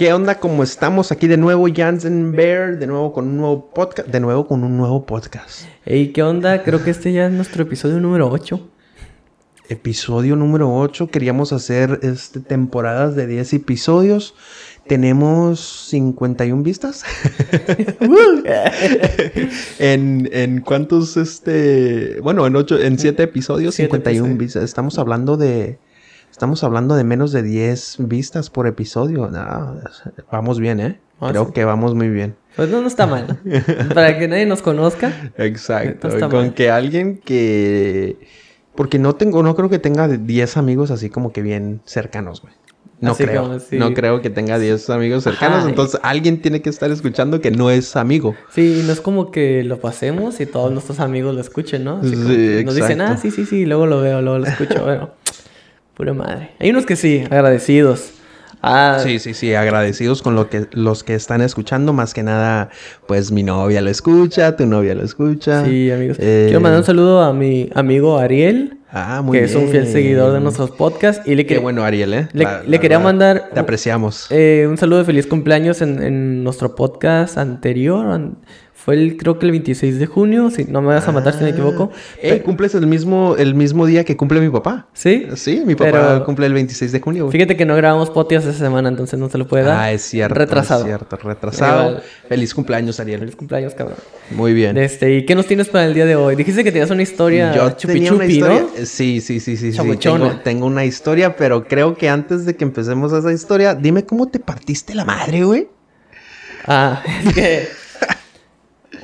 ¿Qué onda? ¿Cómo estamos? Aquí de nuevo Jansen Bear, de nuevo con un nuevo podcast, de nuevo con un nuevo podcast. Hey, ¿qué onda? Creo que este ya es nuestro episodio número 8. Episodio número 8. Queríamos hacer este, temporadas de 10 episodios. Tenemos 51 vistas. en, en cuántos, este. Bueno, en ocho, en 7 episodios, Siete 51 episodios. vistas. Estamos hablando de. Estamos hablando de menos de 10 vistas por episodio. No, vamos bien, ¿eh? Ah, Creo sí. que vamos muy bien. Pues no, no está mal. Para que nadie nos conozca. Exacto. No Con mal. que alguien que. Porque no tengo, no creo que tenga 10 amigos así como que bien cercanos, güey. No Así creo. No creo que tenga 10 amigos cercanos. Ajá. Entonces alguien tiene que estar escuchando que no es amigo. Sí, no es como que lo pasemos y todos nuestros amigos lo escuchen, ¿no? Así Sí, como nos dicen, ah, sí, sí, sí, luego lo veo, luego lo escucho. Bueno, pura madre. Hay unos que sí, agradecidos. Ah, Sí, sí, sí, agradecidos con lo que los que están escuchando, más que nada, pues mi novia lo escucha, tu novia lo escucha. Sí, amigos. Eh, Quiero mandar un saludo a mi amigo Ariel, Ah, muy que bien. es un fiel seguidor de nuestros podcasts. Y le, Qué bueno, Ariel, ¿eh? le- La- le la quería verdad, mandar Te apreciamos. eh, un saludo de feliz cumpleaños en, en nuestro podcast anterior. an- Fue el, creo que el 26 de junio, si no me vas a matar si me equivoco. Eh, cumples el mismo, el mismo día que cumple mi papá. ¿Sí? Sí, mi papá Pero- cumple el 26 de junio. güey. Fíjate que no grabamos podcast esa semana, entonces no se lo puede dar. Ah, es cierto. Retrasado. Es cierto, retrasado. Igual. Feliz cumpleaños, Ariel. Feliz cumpleaños, cabrón. Muy bien. Este, ¿y qué nos tienes para el día de hoy? Dijiste que tenías una historia Yo chupi tenía una chupi, historia. ¿no? eh, Sí, sí, sí, sí. sí. Tengo, tengo una historia, pero creo que antes de que empecemos esa historia, dime cómo te partiste la madre, güey. Ah, es que...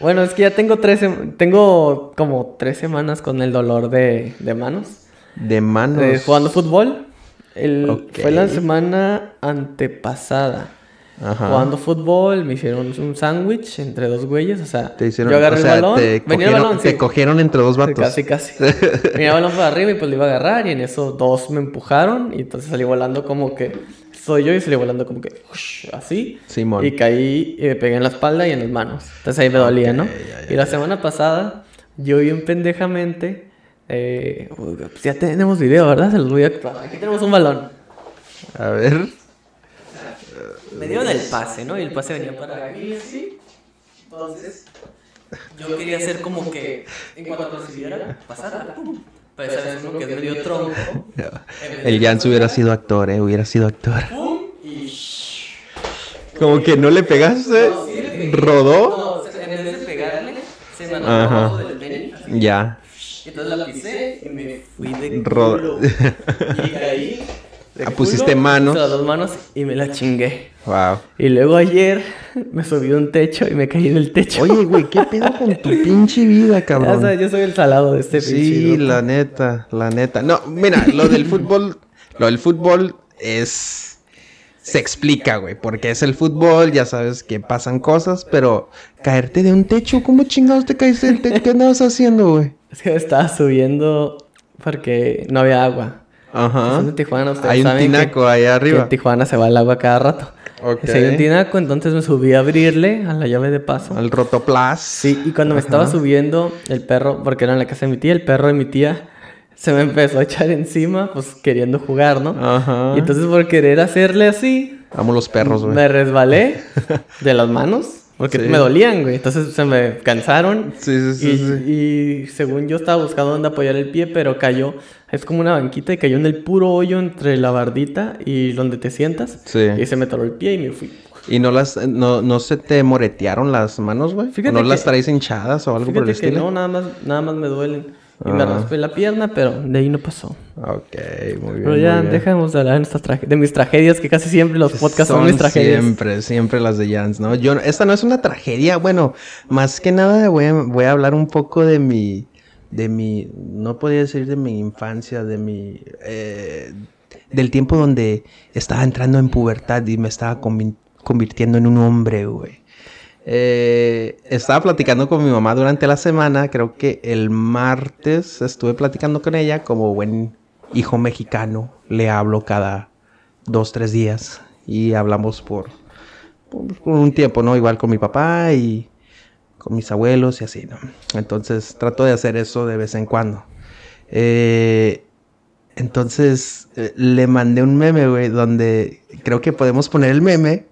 bueno, es que ya tengo tres... Tengo como tres semanas con el dolor de, de manos. De manos. Eh, jugando fútbol. El-. Fue la semana antepasada. Ajá. Jugando fútbol, me hicieron un sándwich entre dos güeyes. O sea, Te hicieron, yo agarré o sea, el balón. te venía el balón, te sí. cogieron entre dos vatos. Casi, casi. Venía el balón para arriba y pues lo iba a agarrar y en eso dos me empujaron y entonces salí volando como que soy yo y salí volando como que ush, así. Simón. Y caí y me pegué en la espalda y en las manos. Entonces ahí me dolía, ¿no? ya, y la semana pasada yo bien pendejamente... eh, pues ya tenemos video, ¿verdad? Se los voy a... Aquí tenemos un balón. A ver. Me dieron el pase, ¿no? Y el pase venía para aquí así. Entonces, yo quería hacer como que en cuanto recibiera, pasara. pum. Pero esa vez como que me dio tronco. El Jans hubiera sido actor, eh. Hubiera sido actor. Pum, y... Como que no le pegaste. No, sí le pegué. ¿Rodó? No, o sea, en vez de pegarle, se me anotó Ajá. abajo del tenis. Ya. Entonces la pisé y me fui de culo. Y caí. Ah, pusiste culo, manos. puse las dos manos y me la chingué. Wow. Y luego ayer me subí a un techo y me caí del techo. Oye, güey, ¿qué pedo con tu pinche vida, Ya cabrón? sabes, yo soy el salado de este Sí, pinche grupo. la neta, la neta. No, mira, lo del fútbol, lo del fútbol es... Se explica, güey, porque es el fútbol, ya sabes que pasan cosas, pero caerte de un techo, ¿cómo chingados te caíste del techo? ¿Qué andabas haciendo, güey? Es que me estaba subiendo porque no había agua. Ajá. Son de Tijuana, ustedes Hay un que- tinaco ahí que arriba. en Tijuana se va el agua cada rato. Ok. Si hay un tinaco, entonces me subí a abrirle a la llave de paso. Al rotoplas. Sí, y cuando me estaba subiendo, el perro, porque era en la casa de mi tía, el perro de mi tía se me empezó a echar encima, pues queriendo jugar, ¿no? Ajá. Y entonces por querer hacerle así, Amo los perros, güey. me resbalé de las manos, porque Sí. me dolían, güey. Entonces se me cansaron. Sí, sí, sí, y, sí. y según yo estaba buscando dónde apoyar el pie, pero cayó, es como una banquita y cayó en el puro hoyo entre la bardita y donde te sientas. Sí. Y se me toró el pie y me fui. ¿Y no las, no, no se te moretearon las manos, güey? ¿O Fíjate no las que- traes hinchadas o algo por el que estilo? no, nada más, nada más me duelen. Y me raspé la pierna, pero de ahí no pasó. Ok, muy bien. Pero ya dejemos de hablar de, nuestras traje- de mis tragedias, que casi siempre los podcasts son, mis tragedias. Siempre, siempre las de Jans, ¿no? Yo, esta no es una tragedia, bueno, más que nada voy a, voy a hablar un poco de mi, de mi, no podría decir de mi infancia, de mi, eh, del tiempo donde estaba entrando en pubertad y me estaba convi- convirtiendo en un hombre, güey. Eh, estaba platicando con mi mamá durante la semana, creo que el martes estuve platicando con ella como buen hijo mexicano, le hablo cada dos, tres días y hablamos por, por, un tiempo, ¿no? Igual con mi papá y con mis abuelos y así, ¿no? Entonces trato de hacer eso de vez en cuando. Eh, entonces eh, le mandé un meme, güey, donde creo que podemos poner el meme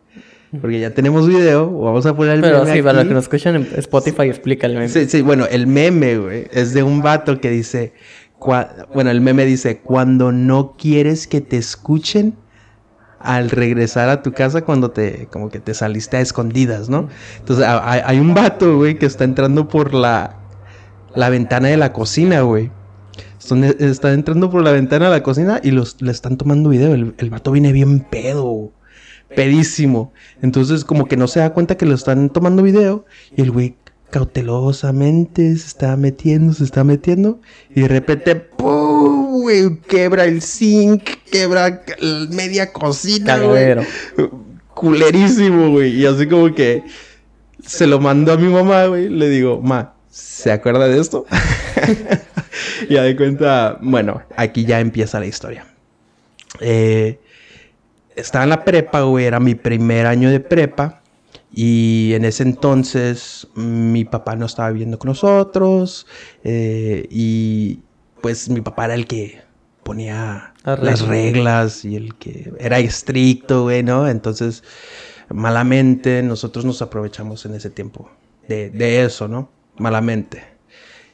porque ya tenemos video. Vamos a poner el Pero meme sí, para los que nos escuchan en Spotify, explícale. Sí, sí, bueno, el meme, güey, es de un vato que dice, cua- bueno, el meme dice, cuando no quieres que te escuchen al regresar a tu casa cuando te, como que te saliste a escondidas, ¿no? Entonces, hay, hay un vato, güey, que está entrando por la, la ventana de la cocina, güey. Están- Está entrando por la ventana de la cocina y los, le están tomando video. El, el vato viene bien pedo, pedísimo. Entonces, como que no se da cuenta que lo están tomando video. Y el güey cautelosamente se está metiendo, se está metiendo. Y de repente, ¡pum! güey, quebra el zinc, quebra media cocina, güey. Culerísimo, güey. Y así como que se lo mando a mi mamá, güey. Le digo, ma, ¿se acuerda de esto? y de cuenta, bueno, aquí ya empieza la historia. Eh, estaba en la prepa, güey, era mi primer año de prepa. Y en ese entonces mi papá no estaba viviendo con nosotros. eh, y pues mi papá era el que ponía Las las reglas. reglas y el que era estricto, güey, ¿no? Entonces, malamente nosotros nos aprovechamos en ese tiempo de, de eso, ¿no? Malamente.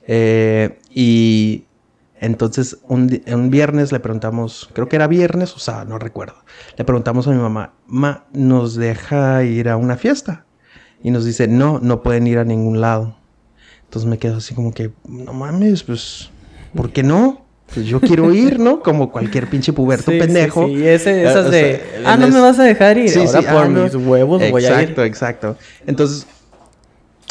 Eh, y entonces un, un viernes le preguntamos, creo que era viernes, o sea, no recuerdo. Le preguntamos a mi mamá, ma, ¿nos deja ir a una fiesta? Y nos dice, no, no pueden ir a ningún lado. Entonces me quedo así como que, no mames, pues, ¿por qué no? Pues yo quiero ir, ¿no? Como cualquier pinche puberto Sí, pendejo. sí, ese- esas de, ah, no me vas a dejar ir. Sí, Ahora por ah, no. mis huevos voy a ir. Exacto, exacto. Entonces,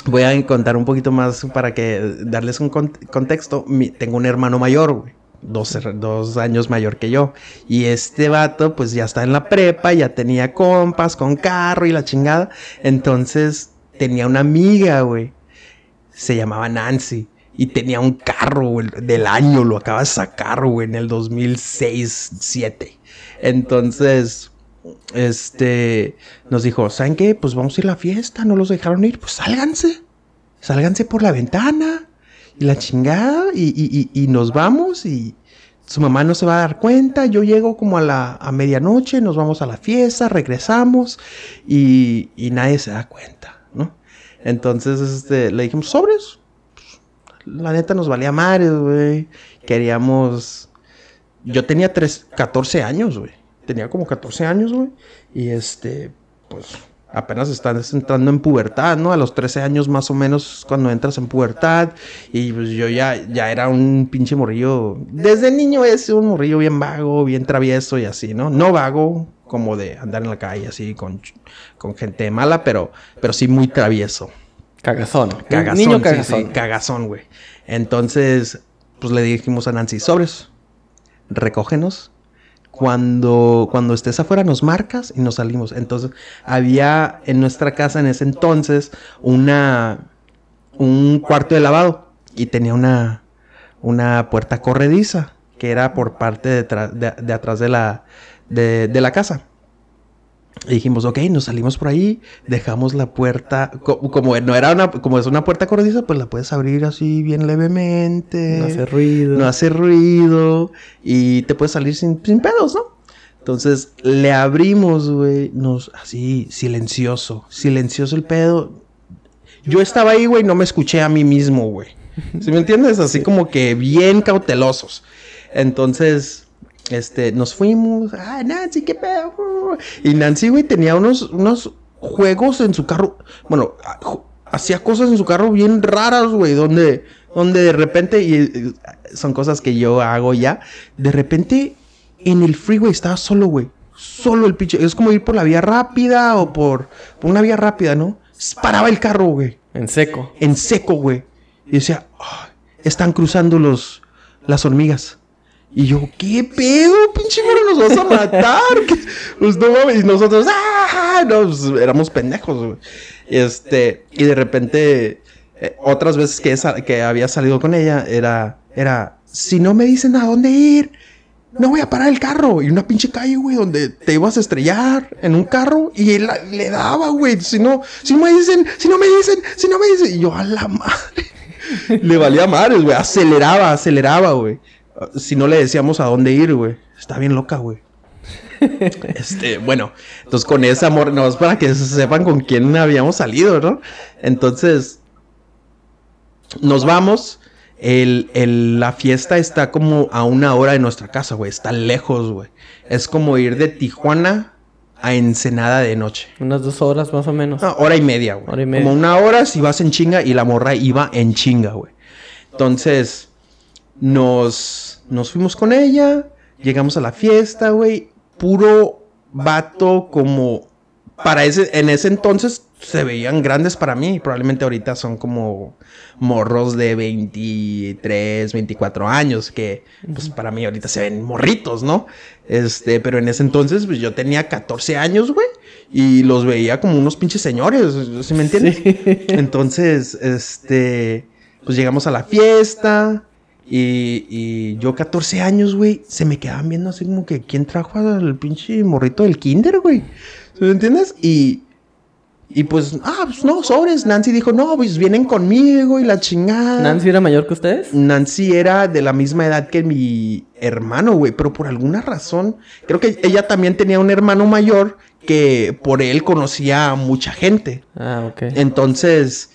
voy a contar un poquito más para que darles un con- contexto. Tengo un hermano mayor, güey. Dos, años mayor que yo. Y este vato, pues ya está en la prepa, ya tenía compas con carro y la chingada. Entonces, tenía una amiga, güey. Se llamaba Nancy. Y tenía un carro, güey, del año. Lo acaba de sacar, güey, en el 2006-2007. Entonces, este, nos dijo, ¿saben qué? Pues vamos a ir a la fiesta, no los dejaron ir, pues sálganse, sálganse por la ventana y la chingada y, y- y- nos vamos y su mamá no se va a dar cuenta, yo llego como a la a medianoche, nos vamos a la fiesta, regresamos y, y nadie se da cuenta, ¿no? Entonces, este, le dijimos, sobres, la neta nos valía madres, güey, queríamos, yo tenía tres, 14 años, güey tenía como 14 años, güey. Y este, pues apenas estás entrando en pubertad, ¿no? A los 13 años más o menos cuando entras en pubertad. Y pues yo ya, ya era un pinche morrillo. Desde niño es un morrillo bien vago, bien travieso y así, ¿no? No vago como de andar en la calle así con, con gente mala, pero, pero sí muy travieso. Cagazón. Cagazón, Niño sí, cagazón. sí, cagazón, güey. Entonces, pues le dijimos a Nancy, sobres, recógenos. Cuando, cuando estés afuera nos marcas y nos salimos. Entonces, había en nuestra casa en ese entonces una, un cuarto de lavado y tenía una, una puerta corrediza que era por parte de, de- atrás de la, de la casa. Y dijimos, ok, nos salimos por ahí, dejamos la puerta, co- como no era una, como es una puerta corrediza, pues la puedes abrir así bien levemente. No hace ruido. No hace ruido y te puedes salir sin, sin pedos, ¿no? Entonces le abrimos, güey, nos así silencioso, silencioso el pedo. Yo estaba ahí, güey, no me escuché a mí mismo, güey. ¿Sí me entiendes? Así como que bien cautelosos. Entonces, este, nos fuimos. Ah, Nancy, qué pedo. Y Nancy, güey, tenía unos, unos juegos en su carro. Bueno, ah, hacía cosas en su carro bien raras, güey, donde, donde de repente, y son cosas que yo hago ya, de repente en el freeway estaba solo, güey. Solo el pinche. Es como ir por la vía rápida o por, por una vía rápida, ¿no? Paraba el carro, güey En seco. en seco, güey. Y decía, "Ay, están cruzando los, las hormigas. Y yo, ¿qué pedo, pinche güey? ¿Nos vas a matar? Pues no mames. Y nosotros, ¡ah! No, pues, éramos pendejos, güey. Este, y de repente, eh, otras veces que, que había salido con ella, era, era, si no me dicen a dónde ir, no voy a parar el carro. Y una pinche calle, güey, donde te ibas a estrellar en un carro. Y él le daba, güey. Si no, si no me dicen, si no me dicen, si no me dicen. Y yo, a la madre. le valía madres, güey. Aceleraba, aceleraba, güey. Si no le decíamos a dónde ir, güey. Está bien loca, güey. Este, bueno, entonces con ese amor, no es para que sepan con quién habíamos salido, ¿no? Entonces, nos vamos. El, el- la fiesta está como a una hora de nuestra casa, güey. Está lejos, güey. Es como ir de Tijuana a Ensenada de noche. Unas dos horas más o menos. No, hora y media, güey. Hora y media. Como una hora si vas en chinga y la morra iba en chinga, güey. Entonces, nos, nos fuimos con ella, llegamos a la fiesta, güey. Puro vato como... Para ese, en ese entonces se veían grandes para mí. Probablemente ahorita son como morros de 23, 24 años. Que pues para mí ahorita se ven morritos, ¿no? Este, pero en ese entonces pues yo tenía 14 años, güey. Y los veía como unos pinches señores, ¿sí me entiendes? Entonces, este, pues llegamos a la fiesta. Y, y yo 14 años, güey, se me quedaban viendo así como que quién trajo al pinche morrito del kinder, güey. ¿Sí me entiendes? Y, y pues, ah, pues no, sobres. Nancy dijo, no, pues vienen conmigo y la chingada. ¿Nancy era mayor que ustedes? Nancy era de la misma edad que mi hermano, güey, pero por alguna razón, creo que ella también tenía un hermano mayor que por él conocía a mucha gente. Ah, ok. Entonces,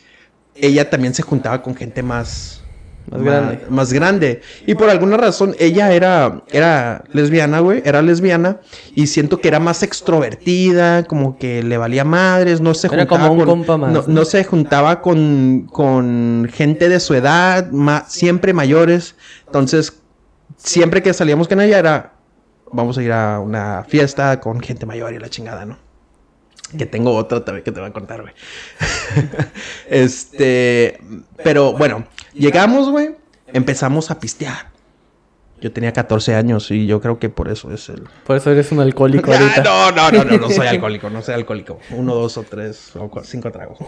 ella también se juntaba con gente más... Más grande. Más grande. Y por alguna razón, ella era, era lesbiana, güey. Era lesbiana. Y siento que era más extrovertida, como que le valía madres, no se Era juntaba como un con... compa más, no, ¿no? no se juntaba con, con gente de su edad, ma- siempre mayores. Entonces, siempre que salíamos con ella era, vamos a ir a una fiesta con gente mayor y la chingada, ¿no? Que tengo otra también que te voy a contar, güey. este, pero bueno, llegamos, güey, empezamos a pistear. Yo tenía 14 años y yo creo que por eso es el... Por eso eres un alcohólico Ah, ahorita. no, no, no, no, no soy alcohólico, no soy alcohólico. Uno, dos o tres o cinco tragos.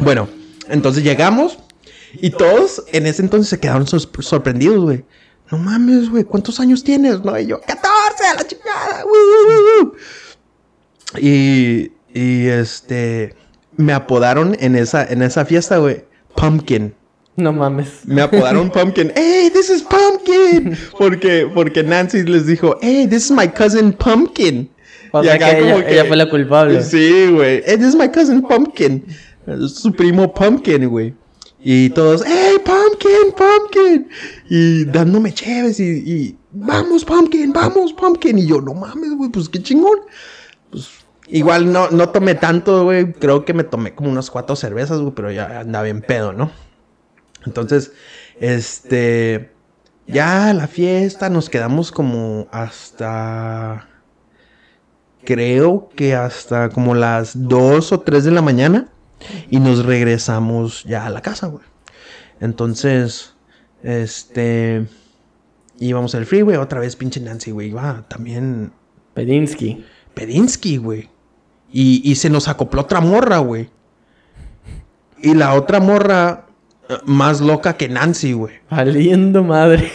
Bueno, entonces llegamos y todos en ese entonces se quedaron sor- sorprendidos, güey. No mames, güey, ¿cuántos años tienes? No, y yo, 14 a la chingada. ¡Woo, woo, woo, woo". Y, y este, me apodaron en esa, en esa fiesta, güey, Pumpkin. No mames. Me apodaron Pumpkin. ¡Hey, this is Pumpkin! Porque, porque Nancy les dijo, ¡Hey, this is my cousin Pumpkin! O Y acá que ella, que- ella fue la culpable. Sí, güey. Hey, this is my cousin Pumpkin. Su primo Pumpkin, güey. Y todos, ¡Hey, Pumpkin, Pumpkin! Y dándome chéves y, y, ¡Vamos, Pumpkin, vamos, Pumpkin! Y yo, no mames, güey, pues qué chingón. Pues igual no, no tomé tanto, güey. Creo que me tomé como unas cuatro cervezas, güey, pero ya andaba bien pedo, ¿no? Entonces, este, ya la fiesta nos quedamos como hasta, creo que hasta como las 2 o 3 de la mañana y nos regresamos ya a la casa, güey. Entonces, este, íbamos al freeway, otra vez pinche Nancy, güey, iba también Pedinsky. Pedinsky, güey. Y, y se nos acopló otra morra, güey. Y la otra morra, eh, más loca que Nancy, güey. Valiendo madre.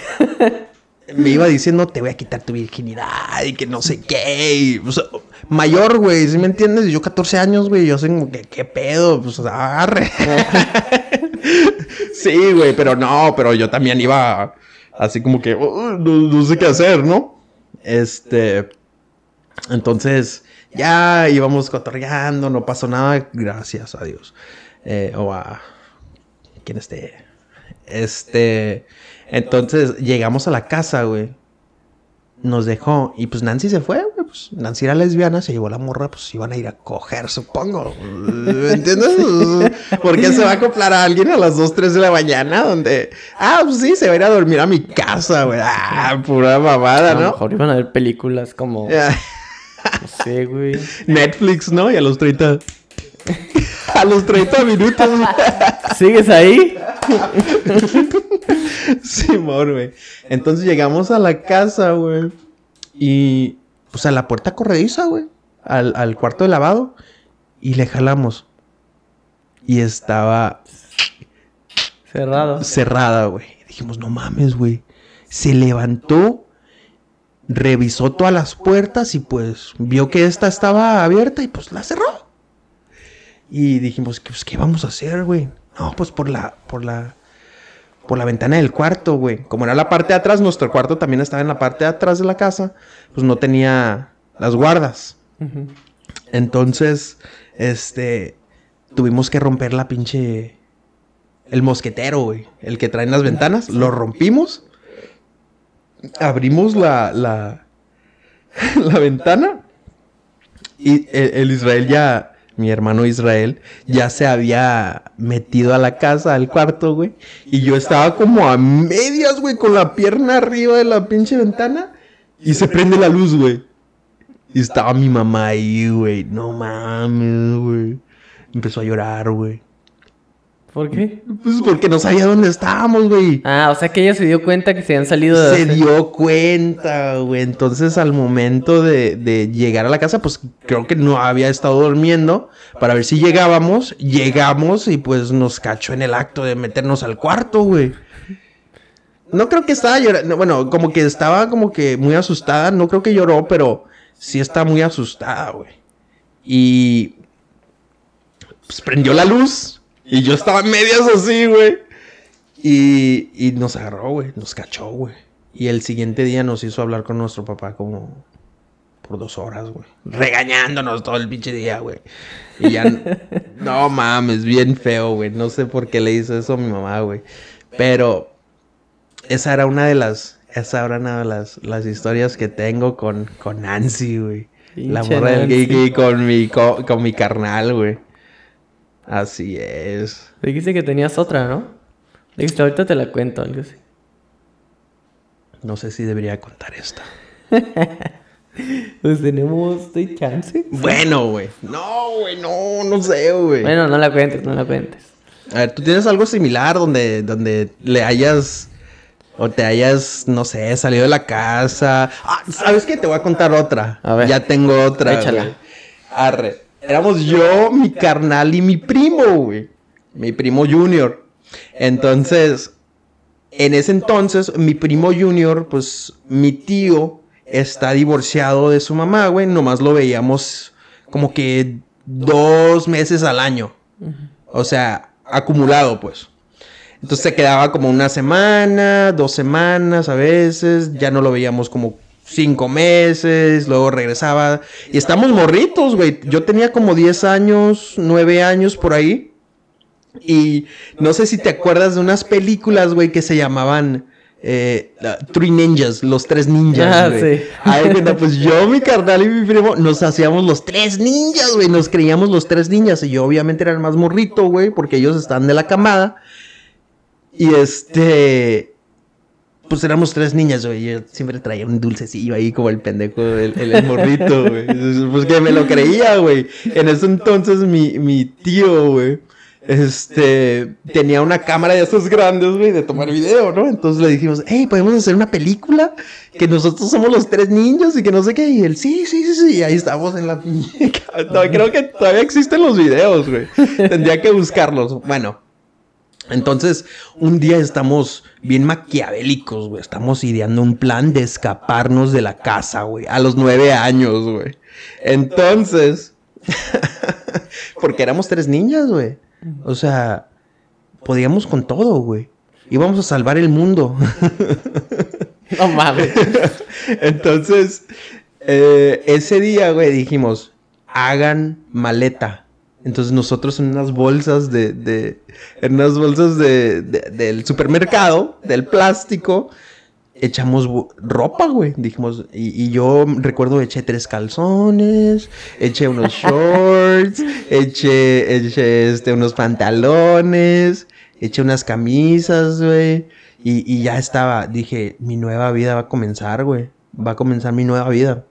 Me iba diciendo, te voy a quitar tu virginidad y que no sé qué. y, o sea, mayor, güey, ¿sí me entiendes? Yo 14 años, güey, yo sé como que, ¿qué pedo? Pues agarre. sí, güey, pero no, pero yo también iba así como que, "Uh, no, no sé qué hacer, ¿no? Este, entonces, ya íbamos cotorreando, no pasó nada, gracias a Dios. Eh, o a quien esté. Este, entonces llegamos a la casa, güey. Nos dejó y pues Nancy se fue, güey. Pues Nancy era lesbiana, se llevó la morra, pues iban a ir a coger, supongo. ¿Me entiendes? ¿Por qué se va a acoplar a alguien a las 2, 3 de la mañana? Donde, ah, pues sí, se va a ir a dormir a mi casa, güey. Ah, pura mamada, A lo ¿no? mejor iban a ver películas como. Güey. Netflix, ¿no? Y a los 30. a los 30 minutos. ¿Sigues ahí? Simón, güey. Entonces llegamos a la casa, güey. Y pues a la puerta corrediza, güey. Al, al cuarto de lavado. Y le jalamos. Y estaba Cerrado. cerrada, güey. Dijimos, no mames, güey. Se levantó, revisó todas las puertas y pues vio que esta estaba abierta y pues la cerró. Y dijimos, pues, ¿qué vamos a hacer, güey? No, pues por la, por la, por la ventana del cuarto, güey. Como era la parte de atrás, nuestro cuarto también estaba en la parte de atrás de la casa, pues no tenía las guardas. Entonces, este, tuvimos que romper la pinche, el mosquetero, güey, el que traen las ventanas, lo rompimos, abrimos la, la, la ventana y el, el Israel ya, mi hermano Israel, ya se había metido a la casa, al cuarto, güey. Y yo estaba como a medias, güey, con la pierna arriba de la pinche ventana. Y se prende la luz, güey. Y estaba mi mamá ahí, güey. No mames, güey. Empezó a llorar, güey. ¿Por qué? Pues porque no sabía dónde estábamos, güey. Ah, o sea que ella se dio cuenta que se habían salido de... Se dio cuenta, güey. Entonces, al momento de, de, llegar a la casa, pues creo que no había estado durmiendo para ver si llegábamos. Llegamos y pues nos cachó en el acto de meternos al cuarto, güey. No creo que estaba llorando. Bueno, como que estaba como que muy asustada. No creo que lloró, pero sí está muy asustada, güey. Y pues prendió la luz. Y yo estaba en medias así, güey. Y, y nos agarró, güey. Nos cachó, güey. Y el siguiente día nos hizo hablar con nuestro papá como por dos horas, güey. Regañándonos todo el pinche día, güey. Y ya... no mames, bien feo, güey. No sé por qué le hizo eso a mi mamá, güey. Pero esa era una de las... Esa era una de las, las historias que tengo con, con Nancy, güey. La morra del Kiki con mi, con, con mi carnal, güey. Así es. Dijiste que tenías otra, ¿no? Dijiste, ahorita te la cuento, algo así. No sé si debería contar esta. pues tenemos chance. Bueno, güey. No, güey, no, no sé, güey. Bueno, no la cuentes, no la cuentes. A ver, ¿tú tienes algo similar donde, donde le hayas... O te hayas, no sé, salido de la casa. Ah, ¿sabes qué? Te voy a contar otra. A ver. Ya tengo otra. Échala. güey. Arre. Éramos yo, mi carnal y mi primo, güey. Mi primo Junior. Entonces, en ese entonces, mi primo Junior, pues mi tío está divorciado de su mamá, güey. Nomás lo veíamos como que dos meses al año. O sea, acumulado, pues. Entonces se quedaba como una semana, dos semanas a veces. Ya no lo veíamos como cinco meses, luego regresaba. Y estamos morritos, güey. Yo tenía como 10 años, 9 años por ahí. Y no sé si te acuerdas de unas películas, güey, que se llamaban eh, uh, Three Ninjas, los tres ninjas, Ah, güey. sí. Pues yo, mi carnal y mi primo nos hacíamos los tres ninjas, güey. Nos creíamos los tres ninjas. Y yo, obviamente, era el más morrito, güey, porque ellos están de la camada. Y este pues éramos tres niñas, güey. Yo siempre traía un dulcecillo ahí como el pendejo, el, morrito, güey. Pues que me lo creía, güey. En ese entonces mi, mi tío, güey, este, tenía una cámara de esas grandes, güey, de tomar video, ¿no? Entonces le dijimos, hey, ¿podemos hacer una película? Que nosotros somos los tres niños y que no sé qué. Y él, sí, sí, sí, sí. Y ahí estamos en la creo que todavía existen los videos, güey. Tendría que buscarlos. Bueno. Entonces, un día estamos bien maquiavélicos, güey. Estamos ideando un plan de escaparnos de la casa, güey. A los nueve años, güey. Entonces, porque éramos tres niñas, güey. O sea, podíamos con todo, güey. Íbamos a salvar el mundo. No mames. Entonces, eh, ese día, güey, dijimos, hagan maleta. Entonces nosotros en unas bolsas de, de en unas bolsas de, de- del supermercado, del plástico, echamos ropa, güey. Dijimos, y, y yo recuerdo eché tres calzones, eché unos shorts, eché, eché este, unos pantalones, eché unas camisas, güey. Y, y ya estaba, dije, mi nueva vida va a comenzar, güey. Va a comenzar mi nueva vida.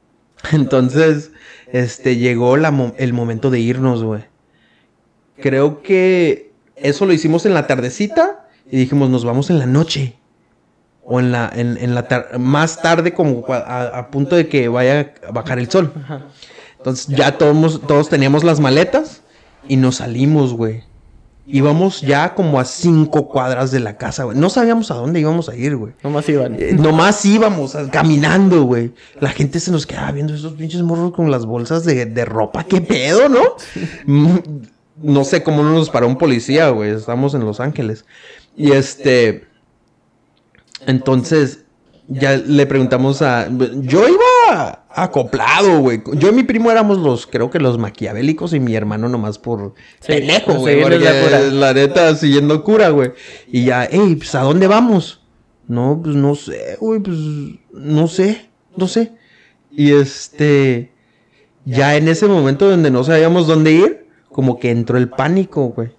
Entonces, este, llegó la mo- el momento de irnos, güey. Creo que eso lo hicimos en la tardecita y dijimos, nos vamos en la noche. O en la, en, en la tar- más tarde, como a, a punto de que vaya a bajar el sol. Entonces ya todos, todos teníamos las maletas y nos salimos, güey. Íbamos ya como a cinco cuadras de la casa, güey. No sabíamos a dónde íbamos a ir, güey. Nomás iban. Eh, nomás íbamos a- caminando, güey. La gente se nos quedaba viendo esos pinches morros con las bolsas de, de ropa. ¿Qué pedo, no? Mm, no sé cómo no nos paró un policía, güey. Estamos en Los Ángeles. Y este. Entonces, ya le preguntamos a. Yo iba acoplado, güey. Yo y mi primo éramos los, creo que los maquiavélicos y mi hermano nomás por Sí, pendejo, güey. la neta, siguiendo cura, güey. Y ya, ey, pues ¿a dónde vamos? No, pues no sé, güey, pues no sé, no sé. Y este. Ya en ese momento donde no sabíamos dónde ir, como que entró el pánico, güey.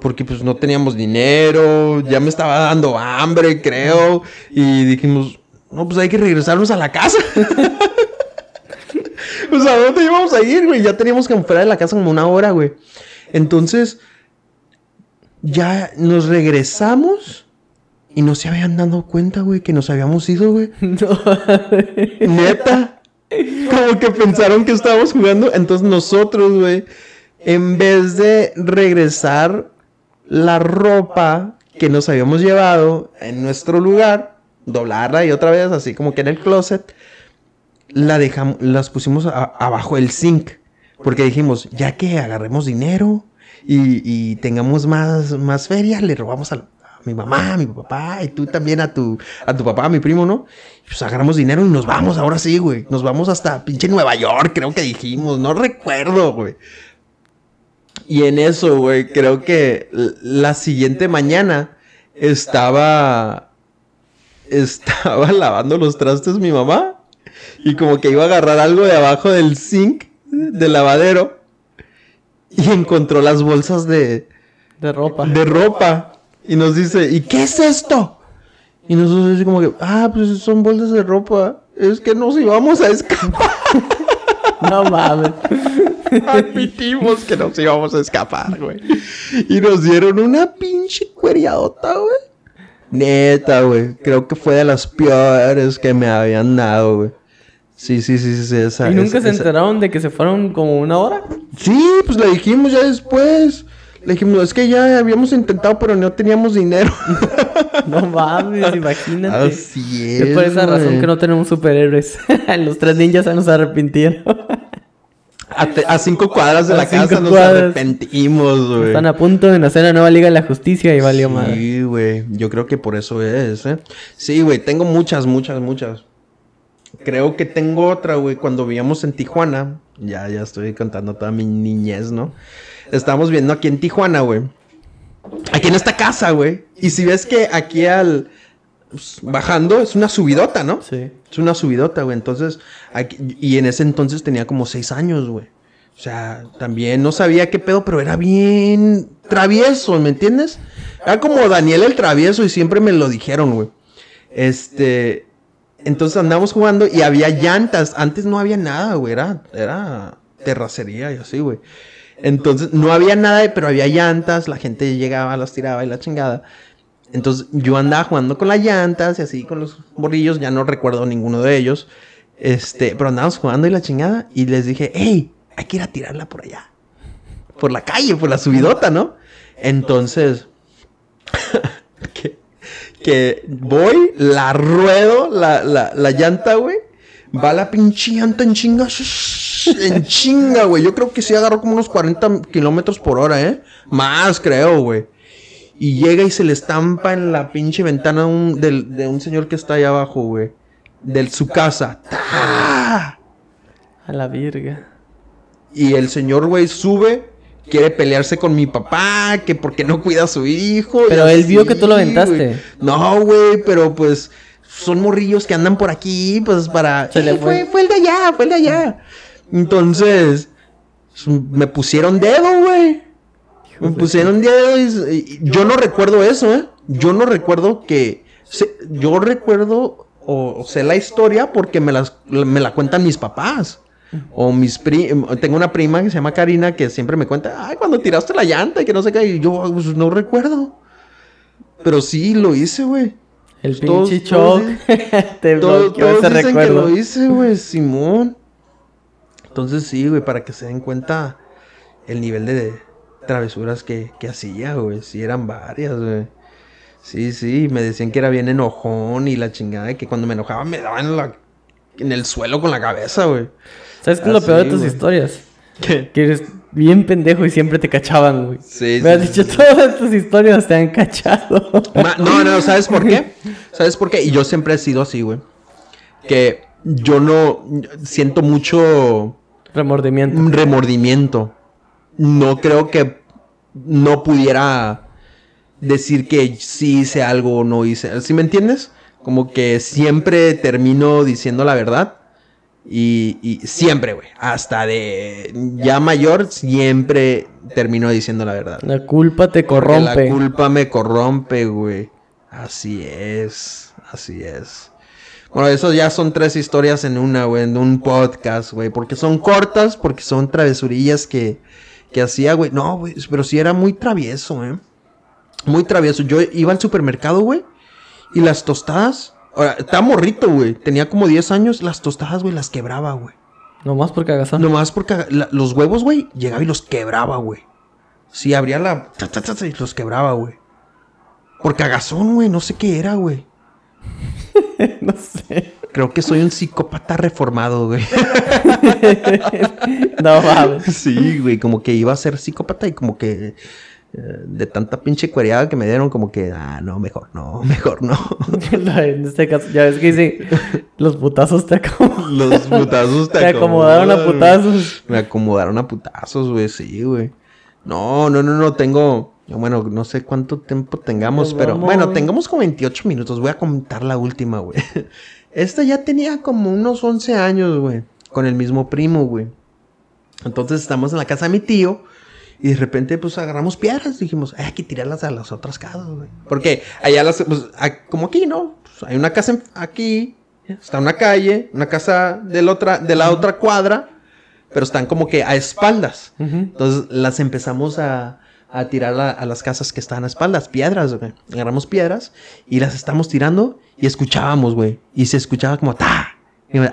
Porque pues no teníamos dinero, ya me estaba dando hambre, creo. Y dijimos, no, pues hay que regresarnos a la casa. pues a dónde íbamos a ir, güey. Ya teníamos que fuera de la casa como una hora, güey. Entonces, ya nos regresamos y no se habían dado cuenta, güey, que nos habíamos ido, güey. No. Neta. Como que pensaron que estábamos jugando. Entonces nosotros, güey, en vez de regresar la ropa que nos habíamos llevado en nuestro lugar, doblarla y otra vez así como que en el closet, la dejamos, las pusimos abajo del zinc. Porque dijimos, ya que agarremos dinero y, tengamos más, más feria, le robamos a, a mi mamá, a mi papá, y tú también a tu, a tu papá, a mi primo, ¿no? Y Pues agarramos dinero y nos vamos, ahora sí, güey. Nos vamos hasta pinche Nueva York, creo que dijimos, no recuerdo, güey. Y en eso, güey, creo que la siguiente mañana estaba. Estaba lavando los trastes mi mamá. Y como que iba a agarrar algo de abajo del zinc del lavadero. Y encontró las bolsas de, De ropa. de ropa. Y nos dice, ¿y qué es esto? Y nosotros así como que, ah, pues son bolsas de ropa. Es que nos íbamos a escapar. No mames. Admitimos que nos íbamos a escapar, güey. Y nos dieron una pinche cueriadota, güey. Neta, güey. Creo que fue de las peores que me habían dado, güey. Sí, sí, sí, sí, sí, esa. ¿Y nunca esa- se esa- enteraron de que se fueron como una hora? Sí, pues le dijimos ya después. Le dijimos, es que ya habíamos intentado, pero no teníamos dinero. No mames, imagínate. Así es. Es por esa razón que no tenemos superhéroes. Los tres ninjas ya nos arrepintieron. A, te- a cinco cuadras de A la casa nos cuadras. arrepentimos, güey. Están a punto de nacer la nueva Liga de la Justicia y valió madre. Sí, güey. Yo creo que por eso es, ¿eh? Sí, güey. Tengo muchas, muchas, muchas. Creo que tengo otra, güey. Cuando vivíamos en Tijuana. Ya, ya estoy contando toda mi niñez, ¿no? Estábamos viendo aquí en Tijuana, güey. Aquí en esta casa, güey. Y si ves que aquí al... pues, bajando es una subidota, ¿no? Sí. Es una subidota, güey. Entonces, aquí- y en ese entonces tenía como seis años, güey. O sea, también no sabía qué pedo, pero era bien travieso, ¿me entiendes? Era como Daniel el travieso y siempre me lo dijeron, güey. Este, entonces andamos jugando y había llantas. Antes no había nada, güey. Era, era terracería y así, güey. Entonces no había nada, pero había llantas. La gente llegaba, las tiraba y la chingada. Entonces yo andaba jugando con las llantas y así con los borrillos, ya no recuerdo ninguno de ellos. Este, pero andábamos jugando y la chingada y les dije, hey, hay que ir a tirarla por allá. Por la calle, por la subidota, ¿no? Entonces, que voy, la ruedo, la, la, la llanta, güey. Va la pinche llanta en chinga. En chinga, güey. Yo creo que sí agarró como unos 40 kilómetros por hora, ¿eh? Más, creo, güey. Y llega y se le estampa en la pinche ventana de un, de un señor que está ahí abajo, güey. De su casa. ¡Ta! A la virga. Y el señor, güey, sube. Quiere pelearse con mi papá, que porque no cuida a su hijo. Pero él así, vio que tú lo aventaste. No, güey, pero pues son morrillos que andan por aquí, pues para... Se le "Eh, fue". fue, fue el de allá, fue el de allá. Entonces, me pusieron dedo, güey. Me pusieron dedo y, y yo no recuerdo eso, ¿eh? Yo no recuerdo que... se- yo recuerdo o, o sé la historia porque me, las, me la cuentan mis papás. O mis primos. Tengo una prima que se llama Karina que siempre me cuenta, ay, cuando tiraste la llanta y que no sé qué. Y yo pues, no recuerdo. Pero sí lo hice, güey. El Todos- pinche shock. Te Todos, bloqueó todos ese dicen recuerdo. que lo hice, güey, Simón. Entonces sí, güey, para que se den cuenta el nivel de travesuras que, que hacía, güey. Sí, eran varias, güey. Sí, sí, me decían que era bien enojón y la chingada, que cuando me enojaba me daban la, en el suelo con la cabeza, güey. ¿Sabes qué es lo Así, peor de tus güey. historias? ¿Qué? Que eres- bien pendejo y siempre te cachaban, güey. Sí, Me has sí, dicho sí, todas tus historias te han cachado. Ma- No, no, ¿sabes por qué? ¿Sabes por qué? Y yo siempre he sido así, güey. Que yo no siento mucho Remordimiento. un remordimiento. No creo que no pudiera decir que sí hice algo o no hice. ¿Sí me entiendes? Como que siempre termino diciendo la verdad. Y, y siempre, güey. Hasta de ya mayor, siempre termino diciendo la verdad. La culpa te Porque corrompe. La culpa me corrompe, güey. Así es, así es. Bueno, eso ya son tres historias en una, güey, en un podcast, güey. Porque son cortas, porque son travesurillas que, que hacía, güey. No, güey, pero sí era muy travieso, eh. Muy travieso. Yo iba al supermercado, güey. Y las tostadas. Ahora, estaba morrito, güey. Tenía como 10 años. Las tostadas, güey, las quebraba, güey. Nomás por cagazón. Nomás porque la- los huevos, güey, llegaba y los quebraba, güey. Sí, abría la... ta, ta, ta, ta, y los quebraba, güey. Por cagazón, güey, no sé qué era, güey. no sé. Creo que soy un psicópata reformado, güey. No mames. sí, güey, como que iba a ser psicópata y como que... de tanta pinche cuereada que me dieron, como que, ah, no, mejor no, mejor no. en este caso, ya ves que dice, los putazos te acomodaron. Los putazos te, Te acomodaron a putazos. Me acomodaron a putazos, güey, sí, güey. No, no, no, no, tengo... Bueno, no sé cuánto tiempo tengamos, pero vamos. bueno, tengamos como 28 minutos. Voy a comentar la última, güey. Esta ya tenía como unos 11 años, güey. Con el mismo primo, güey. Entonces estamos en la casa de mi tío. Y de repente, pues agarramos piedras. Dijimos, "Ay, hay que tirarlas a las otras casas, güey. Porque allá las, pues, a- como aquí, ¿no? Pues, hay una casa en- aquí. Está una calle, una casa de la otra, de la otra cuadra. Pero están como que a espaldas. Entonces las empezamos a, a tirar a, a las casas que estaban a espaldas, piedras, güey. Agarramos piedras y las estamos tirando y escuchábamos, güey. Y se escuchaba como ta.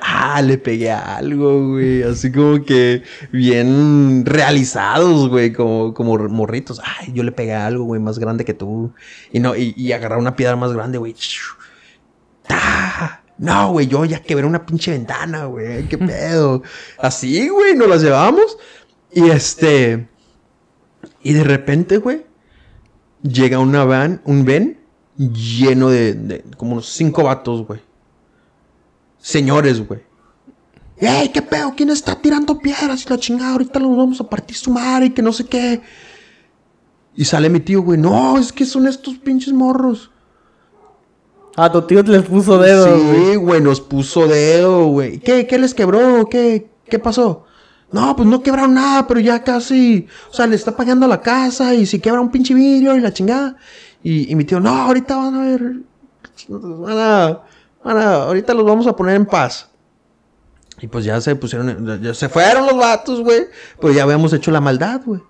Ah, le pegué a algo, güey. Así como que bien realizados, güey. Como, como morritos. Ay, yo le pegué a algo, güey, más grande que tú. Y no, y, agarrar una piedra más grande, güey. ¡Ta! No, güey, yo ya quebré una pinche ventana, güey. ¿Qué pedo? Así, güey, nos las llevamos. Y este. Y de repente, güey, llega una van, un ven lleno de, de como unos cinco vatos, güey. Señores, güey. ¡Ey, qué pedo! ¿Quién está tirando piedras y la chingada? Ahorita los vamos a partir su madre y que no sé qué. Y sale mi tío, güey. No, es que son estos pinches morros. A tu tío te les puso dedo, güey. Sí, güey, nos puso dedo, güey. ¿Qué, ¿Qué les quebró? ¿Qué, ¿Qué pasó? No, pues no quebraron nada, pero ya casi. O sea, le está pagando la casa y si quebra un pinche vidrio y la chingada. Y, y mi tío, no, ahorita van a ver. Van a, ahorita los vamos a poner en paz. Y pues ya se pusieron, ya se fueron los vatos, güey. Pues ya habíamos hecho la maldad, güey.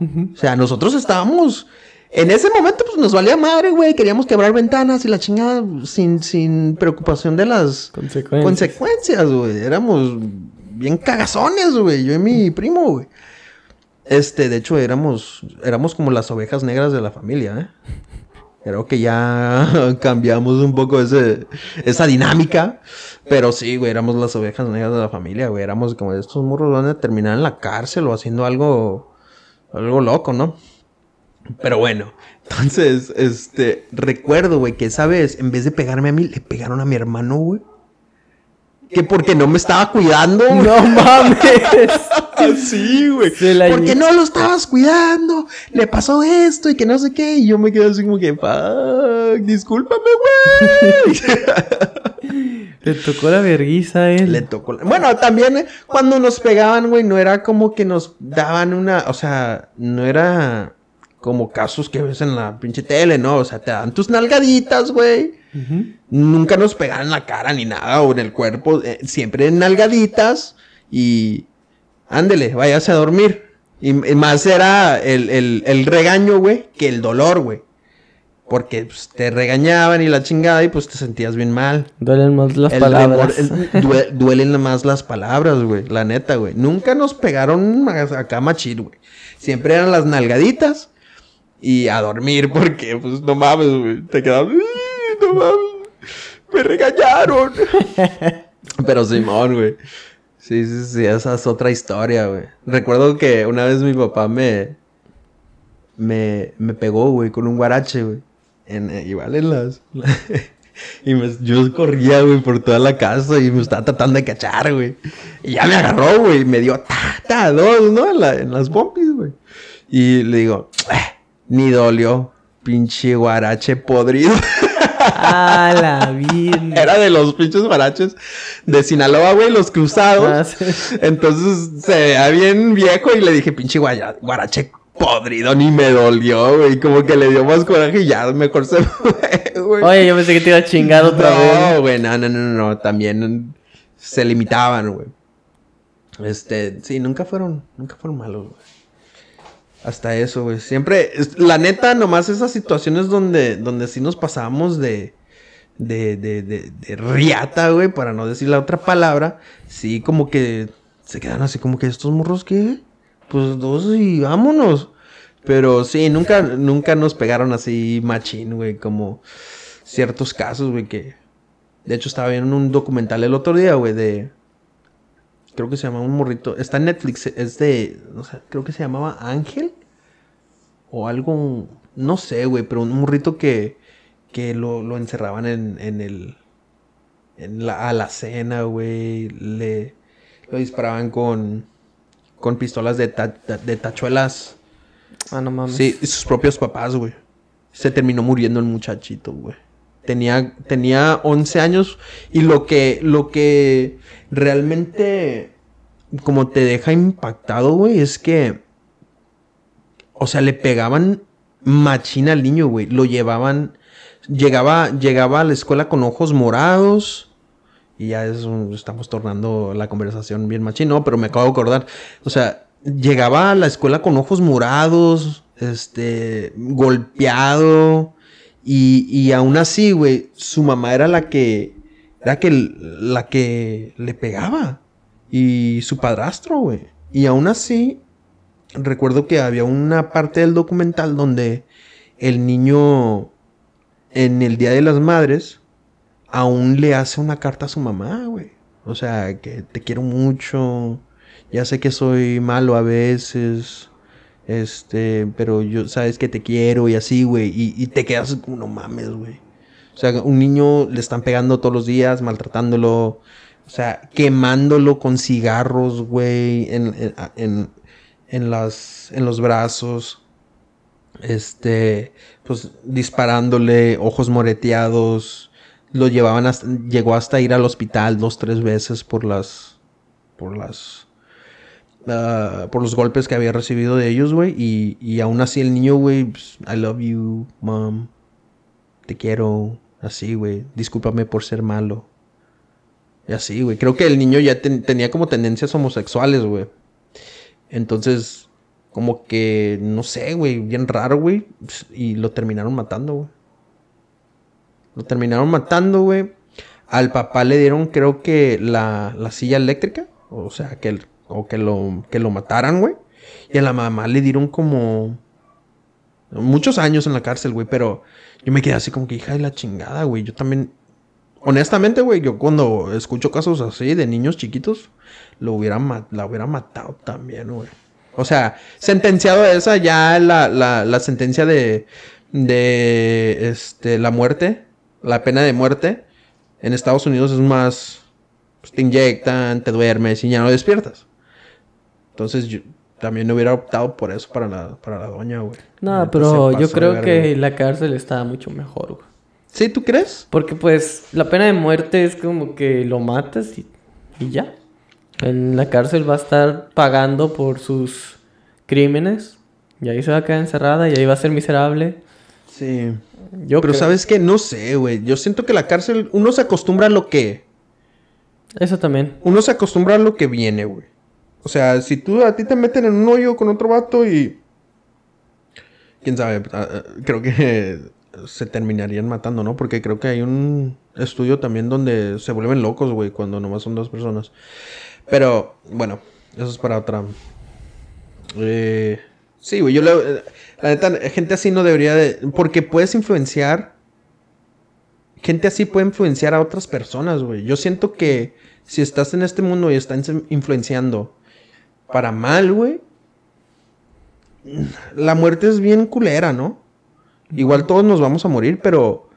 O sea, nosotros estábamos. En ese momento, pues nos valía madre, güey. Queríamos quebrar ventanas y la chingada sin, sin preocupación de las Consecuencias. consecuencias, güey. Éramos bien cagazones, güey. Yo y mi primo, güey. Este, de hecho, éramos, éramos como las ovejas negras de la familia, ¿eh? Creo que ya cambiamos un poco ese, esa dinámica. Pero sí, güey, éramos las ovejas negras de la familia, güey. Éramos como estos morros van a terminar en la cárcel o haciendo algo, algo loco, ¿no? Pero bueno, entonces, este, recuerdo, güey, que esa vez, en vez de pegarme a mí, le pegaron a mi hermano, güey. Que porque no me estaba cuidando. No mames. Sí, güey. Porque no lo estabas cuidando. Le pasó esto y que no sé qué. Y yo me quedé así como que, fuck, discúlpame, güey. Le tocó la verguiza él. Le tocó. la- Bueno, también eh, cuando nos pegaban, güey, no era como que nos daban una. O sea, no era como casos que ves en la pinche tele, ¿no? O sea, te dan tus nalgaditas, güey. Nunca nos pegaban en la cara ni nada o en el cuerpo. eh, siempre en nalgaditas y ándele, váyase a dormir. Y, y más era el, el- el regaño, güey, que el dolor, güey. Porque pues, te regañaban y la chingada y pues te sentías bien mal. Duelen más las El palabras. remor- el- due- duelen más las palabras, güey. La neta, güey. Nunca nos pegaron acá machir, güey. Siempre eran las nalgaditas y a dormir porque, pues, no mames, güey. Te quedabas, "Ay, no mames. Me regañaron. Pero Simón, güey. Sí, sí, sí, esa es otra historia, güey. Recuerdo que una vez mi papá me. Me, me pegó, güey, con un guarache, güey. En, eh, igual en las. y yo corría, güey, por toda la casa y me estaba tratando de cachar, güey. Y ya me agarró, güey, y me dio ta, ta, dos, ¿no? En, la- en las pompis, güey. Y le digo, "Eh, ni dolió, pinche guarache podrido. La virgen. Era de los pinches guaraches de Sinaloa, güey, los cruzados. Ah, sí. Entonces se veía bien viejo y le dije, pinche guaya- guarache podrido, ni me dolió, güey. Como que le dio más coraje y ya mejor se fue, güey. Oye, yo pensé que te iba a chingar otra vez. No, güey, no, no, no, no, también se limitaban, güey. Este, sí, nunca fueron, nunca fueron malos, güey. Hasta eso, güey. Siempre, la neta, nomás esas situaciones donde, donde sí nos pasábamos de, de, de, de, de riata, güey, para no decir la otra palabra, sí, como que se quedan así como que estos morros, ¿qué? Pues dos y vámonos. Pero sí, nunca, nunca nos pegaron así machín, güey, como ciertos casos, güey, que... De hecho, estaba viendo un documental el otro día, güey, de... Creo que se llama un morrito. Está en Netflix, es de... No sé, creo que se llamaba Ángel. O algo... No sé, güey, pero un morrito que... Que lo, lo encerraban en, en el... En la alacena, güey. Le... Lo disparaban con... Con pistolas de, ta- de tachuelas. Ah, no mames. Sí, y sus propios papás, güey. Se terminó muriendo el muchachito, güey. Tenía, tenía 11 años y lo que, lo que realmente como te deja impactado, güey, es que, o sea, le pegaban machina al niño, güey. Lo llevaban, llegaba, llegaba a la escuela con ojos morados. Y ya es estamos tornando la conversación bien machín, ¿no? Pero me acabo de acordar. O sea, llegaba a la escuela con ojos morados, este, golpeado. Y, y aún así, güey, su mamá era la que, era que, la que le pegaba. Y su padrastro, güey. Y aún así, recuerdo que había una parte del documental donde el niño, en el Día de las Madres, aún le hace una carta a su mamá, güey. O sea, que te quiero mucho. Ya sé que soy malo a veces. Este, pero yo sabes que te quiero y así, güey. Y, te quedas como, no mames, güey. O sea, un niño le están pegando todos los días, maltratándolo. O sea, quemándolo con cigarros, güey. En, en, en, en las, en los brazos. Este, pues disparándole, ojos moreteados. Lo llevaban hasta, llegó hasta ir al hospital dos, tres veces por las, por las, ah, por los golpes que había recibido de ellos, güey. Y, y aún así el niño, güey, pues, I love you, mom. Te quiero. Así, güey. Discúlpame por ser malo. Y así, güey. Creo que el niño ya ten- tenía como tendencias homosexuales, güey. Entonces, como que, no sé, güey, bien raro, güey. Y lo terminaron matando, güey. Lo terminaron matando, güey. Al papá le dieron, creo que, la, la silla eléctrica. O sea, que, el- o que lo, que lo mataran, güey. Y a la mamá le dieron como... Muchos años en la cárcel, güey. Pero yo me quedé así como que, hija de la chingada, güey. Yo también... Honestamente, güey, yo cuando escucho casos así de niños chiquitos, lo hubiera la hubiera matado también, güey. O sea, sentenciado a esa ya la, la, la sentencia de, de este, la muerte, la pena de muerte, en Estados Unidos es más, pues, te inyectan, te duermes y ya no despiertas. Entonces yo también hubiera optado por eso para la, para la doña, güey. No, pero yo creo que la cárcel está mucho mejor, güey. ¿Sí, tú crees? Porque pues la pena de muerte es como que lo matas y, y ya. En la cárcel va a estar pagando por sus crímenes. Y ahí se va a quedar encerrada y ahí va a ser miserable. Sí. Yo Pero creo- sabes que no sé, güey. Yo siento que la cárcel, uno se acostumbra a lo que... Eso también. Uno se acostumbra a lo que viene, güey. O sea, si tú a ti te meten en un hoyo con otro vato y. Quién sabe, ah, ah, creo que se terminarían matando, ¿no? Porque creo que hay un estudio también donde se vuelven locos, güey, cuando nomás son dos personas. Pero, bueno, eso es para otra. Eh, sí, güey, yo le- la neta, gente así no debería de. Porque puedes influenciar gente así puede influenciar a otras personas, güey. Yo siento que si estás en este mundo y estás influenciando para mal, güey, la muerte es bien culera, ¿no? Igual todos nos vamos a morir, pero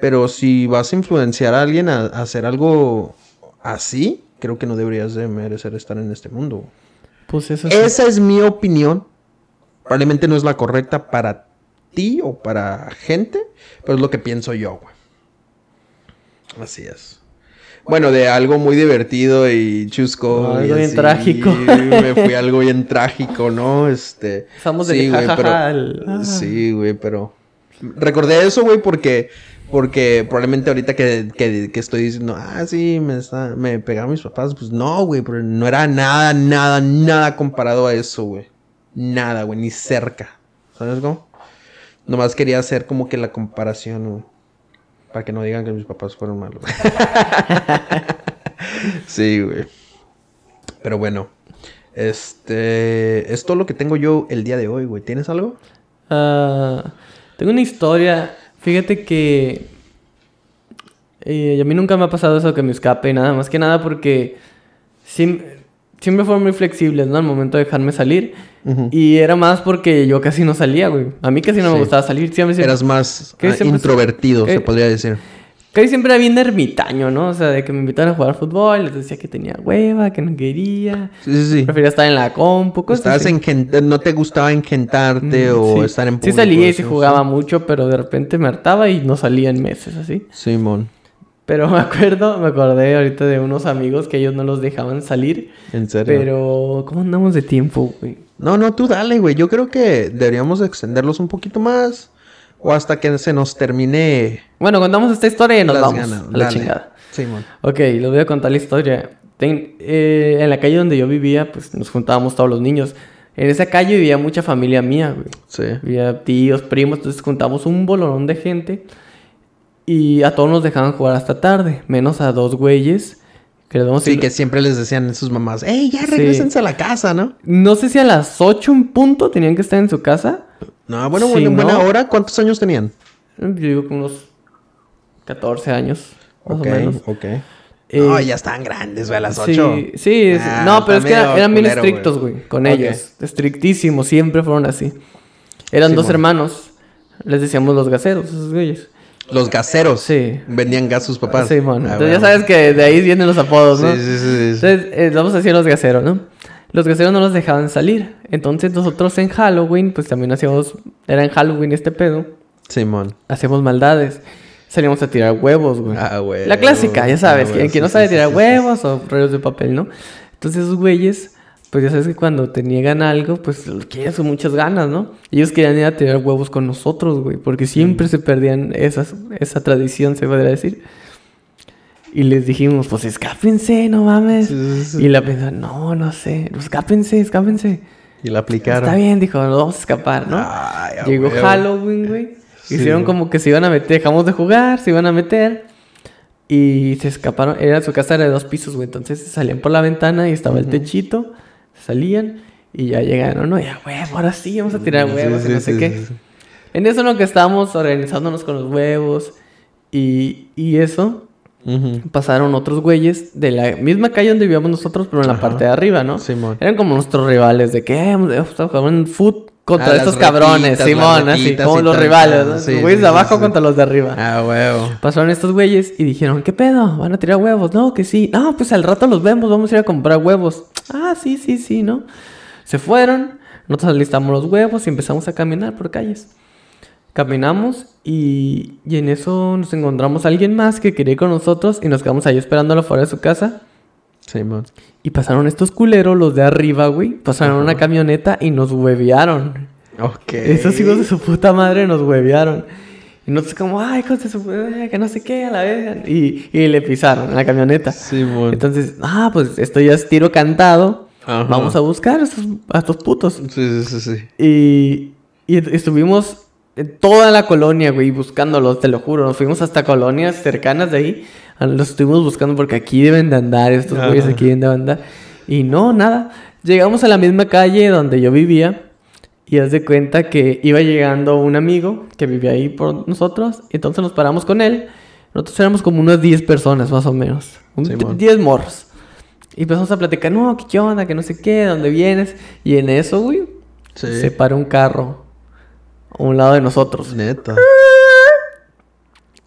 pero si vas a influenciar a alguien a, hacer algo así, creo que no deberías de merecer estar en este mundo. Pues eso Esa es mi opinión. Probablemente no es la correcta para ti o para gente, pero es lo que pienso yo, güey. Así es. Bueno, de algo muy divertido y chusco. algo bien trágico. Me fui algo bien trágico, ¿no? Este. Estamos de sí, güey, pero, Sí, güey, pero. Recordé eso, güey, porque. Porque probablemente ahorita que, que, estoy diciendo, ah, sí, me, está, me pegaron mis papás, pues no, güey, pero no era nada, nada, nada comparado a eso, güey. Nada, güey, ni cerca. ¿Sabes cómo? Nomás quería hacer como que la comparación, güey. Para que no digan que mis papás fueron malos. sí, güey. Pero bueno. Este. Es todo lo que tengo yo el día de hoy, güey. ¿Tienes algo? Ah, tengo una historia. Fíjate que. Eh, a mí nunca me ha pasado eso que me escape, nada más que nada porque. Siempre fueron muy flexibles, ¿no? Al momento de dejarme salir. Y era más porque yo casi no salía, güey. A mí casi no me gustaba salir. Siempre, Eras más ah, introvertido, se podría decir. Casi siempre era bien ermitaño, ¿no? O sea, de que me invitaban a jugar fútbol, les decía que tenía hueva, que no quería. Sí, sí, sí. Prefería estar en la compu, cosas No te gustaba engentarte mm, o estar en público. Sí salía y se jugaba mucho, pero de repente me hartaba y no salía en meses, así. Simón. Pero me acuerdo, me acordé ahorita de unos amigos que ellos no los dejaban salir. ¿En serio? Pero, ¿cómo andamos de tiempo, güey? No, no, tú dale, güey. Yo creo que deberíamos extenderlos un poquito más. O hasta que se nos termine. Bueno, contamos esta historia y nos vamos a la chingada. Simón. Ok, les voy a contar la historia. Eh, en la calle donde yo vivía, pues nos juntábamos todos los niños. En esa calle vivía mucha familia mía, güey. Sí. Vivía tíos, primos, entonces juntamos un bolón de gente. Y a todos nos dejaban jugar hasta tarde, menos a dos güeyes. Que sí, que siempre les decían a sus mamás, ¡Ey, ya regresense a la casa, ¿no? No sé si a las 8 en punto tenían que estar en su casa. No, bueno, bueno, en buena hora. ¿Cuántos años tenían? Yo digo que unos 14 años, más o menos. Ok, eh, no, ya estaban grandes, güey, a las 8. Sí, sí. Ah, no, pero es que eran, bien estrictos, güey, con ellos. Estrictísimos, siempre fueron así. Eran dos hermanos. Les decíamos los gaseros, esos güeyes. Los gaseros. Sí. Vendían gas sus papás. Sí, bueno. Ah, Entonces ya sabes que de ahí vienen los apodos, ¿no? Sí, sí, sí. Entonces, eh, vamos a decir los gaseros, ¿no? Los gaseros no los dejaban salir. Entonces nosotros en Halloween, pues también hacíamos... Era en Halloween este pedo. Simón. Hacíamos maldades. Salíamos a tirar huevos, güey. Ah, güey. La clásica, ya sabes. Ah, quien, no sabe tirar huevos o rollos de papel, ¿no? Entonces esos güeyes pues ya sabes que cuando te niegan algo, pues lo quieres con muchas ganas, ¿no? Ellos querían ir a tirar huevos con nosotros, güey, porque siempre se perdían esas, esa tradición, se podría decir. Y les dijimos, pues escápense, no mames. Y la pensaron, no, no sé, escápense, escápense. Y la aplicaron. Está bien, dijo, nos vamos a escapar, ¿no? Llegó Halloween, güey. Hicieron como que se iban a meter, dejamos de jugar, se iban a meter. Y se escaparon, era su casa era de dos pisos, güey. Entonces salían por la ventana y estaba el techito salían y ya llegaron, ¿no? Ya, huevo, ahora sí, vamos a tirar huevos y no sé qué. En eso lo que estábamos organizándonos con los huevos y, y eso, pasaron otros güeyes de la misma calle donde vivíamos nosotros, pero en la parte de arriba, ¿no? Simón. Eran como nuestros rivales de que estamos jugando en foot contra estos cabrones, Simón, así, como los rivales, ¿no? los güeyes de abajo contra los de arriba. Ah, huevo. Pasaron estos güeyes y dijeron, ¿qué pedo? ¿Van a tirar huevos? No, que sí. No, pues al rato los vemos, vamos a ir a comprar huevos. Ah, sí, sí, sí, ¿no? Se fueron, nosotros listamos los huevos y empezamos a caminar por calles. Caminamos y, y en eso nos encontramos a alguien más que quería ir con nosotros y nos quedamos ahí esperándolo fuera de su casa. Sí, man. Y pasaron estos culeros, los de arriba, güey. Pasaron una camioneta y nos huevearon. Ok. Esos hijos de su puta madre nos huevearon. Y nosotros como, ay, hijos de su puta que no sé qué, a la vez. Y, y le pisaron en la camioneta. Sí, man. Entonces, ah, pues esto ya es tiro cantado. Vamos a buscar a estos, a estos putos. Sí, sí, sí, sí. Y, y estuvimos toda la colonia, güey, buscándolos, te lo juro. Nos fuimos hasta colonias cercanas de ahí. Los estuvimos buscando porque aquí deben de andar, estos güeyes aquí deben de andar. Y no, nada. Llegamos a la misma calle donde yo vivía. Y haz de cuenta que iba llegando un amigo que vivía ahí por nosotros. Entonces nos paramos con él. Nosotros éramos como unas 10 personas, más o menos. Un- Simón. 10 morros. Y empezamos a platicar, no, qué onda, que no sé qué, dónde vienes. Y en eso, güey, Sí. se para un carro a un lado de nosotros. Neta.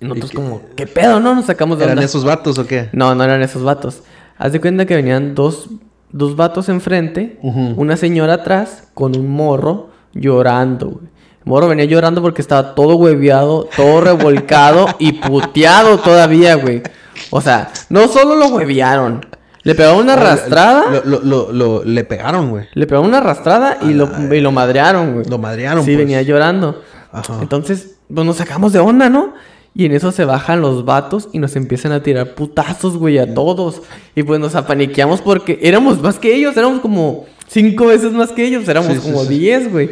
Y nosotros como, ¿qué pedo, no? Nos sacamos de ¿Eran onda. esos vatos o qué? No, no eran esos vatos. Haz de cuenta que venían dos, dos vatos enfrente, una señora atrás con un morro llorando, güey. El morro venía llorando porque estaba todo hueveado, todo revolcado y puteado todavía, güey. O sea, no solo lo huevearon, le pegaron una arrastrada, Lo, lo, lo, lo- le pegaron, güey. le pegaron una arrastrada y lo, y lo madrearon, güey. Lo madrearon, Sí, pues. venía llorando. Ajá. Entonces, pues nos sacamos de onda, ¿no? Y en eso se bajan los vatos y nos empiezan a tirar putazos, güey, a todos. Y pues nos apaniqueamos porque éramos más que ellos, éramos como cinco veces más que ellos, éramos Sí, sí, como sí. diez, güey.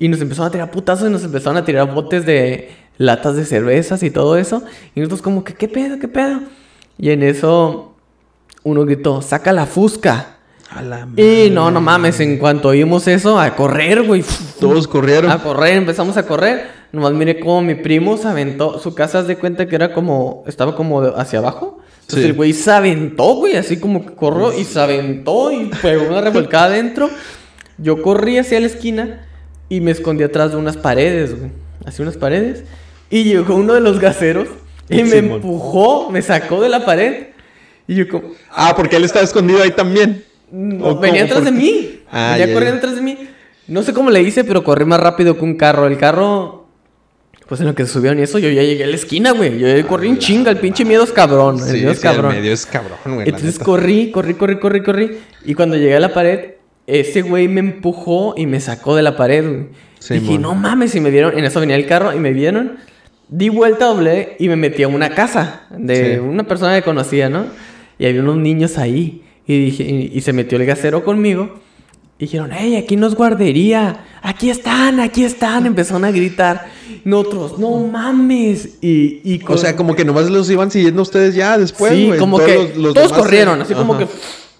Y nos empezaron a tirar putazos y nos empezaron a tirar botes de latas de cervezas y todo eso. Y nosotros como que, ¿qué pedo, qué pedo? Y en eso uno gritó, saca la fusca. A la Y no, no mames, en cuanto oímos eso, a correr, güey. Todos corrieron. A correr, empezamos a correr. Nomás miré como mi primo se aventó. Su casa, haz de cuenta que era como. Estaba como hacia abajo. Entonces Sí. el güey se aventó, güey. Así como que corrió y se aventó y pegó una revolcada adentro. Yo corrí hacia la esquina y me escondí atrás de unas paredes, güey. Hacia unas paredes. Y llegó uno de los gaseros y me Simón. empujó, me sacó de la pared. Y yo como. Ah, porque él estaba escondido ahí también. No, ¿O venía atrás de ¿Por mí. Ah, venía corriendo atrás de mí. No sé cómo le hice, pero corrí más rápido que un carro. El carro. Pues en lo que se subieron y eso, yo ya llegué a la esquina, güey. Yo ya corrí un chinga. El pinche miedo es cabrón. El miedo es sí, el cabrón. medio es cabrón, güey. Entonces corrí, corrí, corrí, corrí, corrí. Y cuando llegué a la pared, ese güey me empujó y me sacó de la pared, güey. Sí, Dije, mon. no mames, y me vieron. En eso venía el carro y me vieron. Di vuelta doble y me metí a una casa de una persona que conocía, ¿no? Y había unos niños ahí. Y, dije, y, y se metió el gasero conmigo. Y dijeron, hey, aquí no es guardería. Aquí están, aquí están. Empezaron a gritar. Nosotros, no mames. Y, y O sea, como que nomás los iban siguiendo ustedes ya después, sí, como Todos que los- los todos corrieron, se- así como que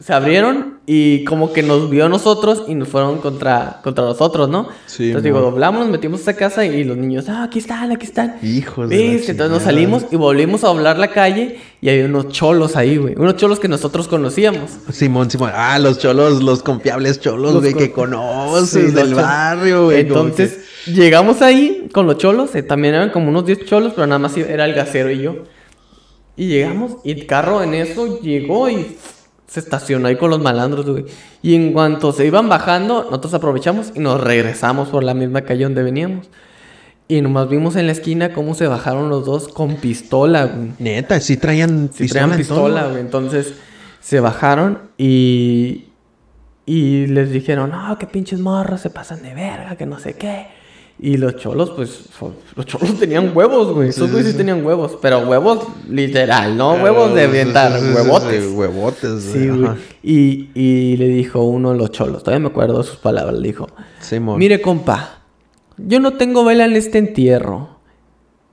se abrieron y como que nos vio a nosotros y nos fueron contra, contra nosotros, ¿no? Sí, Entonces digo, mo. doblamos, nos metimos a esa casa y los niños, ah, aquí están, aquí están. Hijos de. Entonces nos salimos y volvimos a doblar la calle y había unos cholos ahí, güey. Unos cholos que nosotros conocíamos. Simón, Simón. Ah, los cholos, los confiables cholos, Los güey, con- que conoces Sí, del barrio, güey. Entonces llegamos ahí con los cholos, eh, también eran como unos 10 cholos, pero nada más era el gasero y yo. Y llegamos y el carro en eso llegó y se estacionó ahí con los malandros, güey. Y en cuanto se iban bajando, nosotros aprovechamos y nos regresamos por la misma calle donde veníamos. Y nomás vimos en la esquina cómo se bajaron los dos con pistola, güey. Neta, sí traían Sí, pistola. traían pistola, todo. güey. Entonces se bajaron y. Y les dijeron, no, que pinches morros se pasan de verga, que no sé qué. Y los cholos, pues, los cholos tenían huevos, güey. Esos güeyes sí, tenían huevos, pero huevos literal, no huevos de sí, huevotes. huevotes, Sí, güey. Y, y le dijo uno de los cholos, todavía me acuerdo de sus palabras, le dijo, Simón. mire compa, yo no tengo vela en este entierro.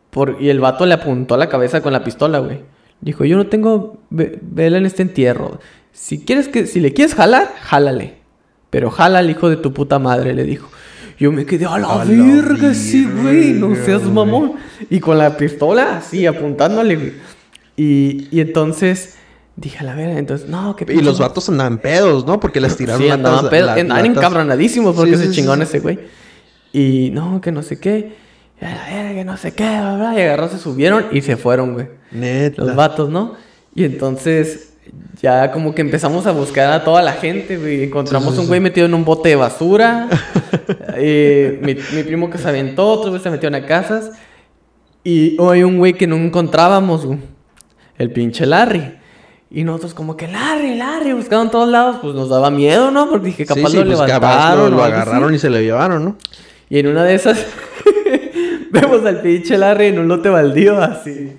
Por... Y el vato le apuntó a la cabeza con la pistola, güey. Dijo, yo no tengo ve- vela en este entierro. Si quieres que, si le quieres jalar, jálale. Pero jala al hijo de tu puta madre, le dijo. Yo me quedé a la A la verga, sí, güey. No seas mamón. Y con la pistola así, apuntándole, güey. Y, y entonces dije, a la verga, entonces, no, que Y los vatos andaban pedos, ¿no? Porque les tiraron Sí, andaban pedo- la- andaban encabronadísimos porque Sí, se sí, chingó sí, ese güey. Y no, que no sé qué. Y a la verga, que no sé qué, bla, bla, Y agarró, se subieron y se fueron, güey. Neta. Los vatos, ¿no? Y entonces ya como que empezamos a buscar a toda la gente, güey. Encontramos Sí, sí, un sí. güey metido en un bote de basura. Eh, mi, mi primo que se aventó, otro güey se metió en casas. Y hay un güey que no encontrábamos, güey. El pinche Larry. Y nosotros como que Larry, Larry, buscando en todos lados, pues nos daba miedo, ¿no? Porque dije, capaz lo pues, capaz levantaron. lo, o lo así. agarraron y se le llevaron, ¿no? Y en una de esas vemos al pinche Larry en un lote baldío así.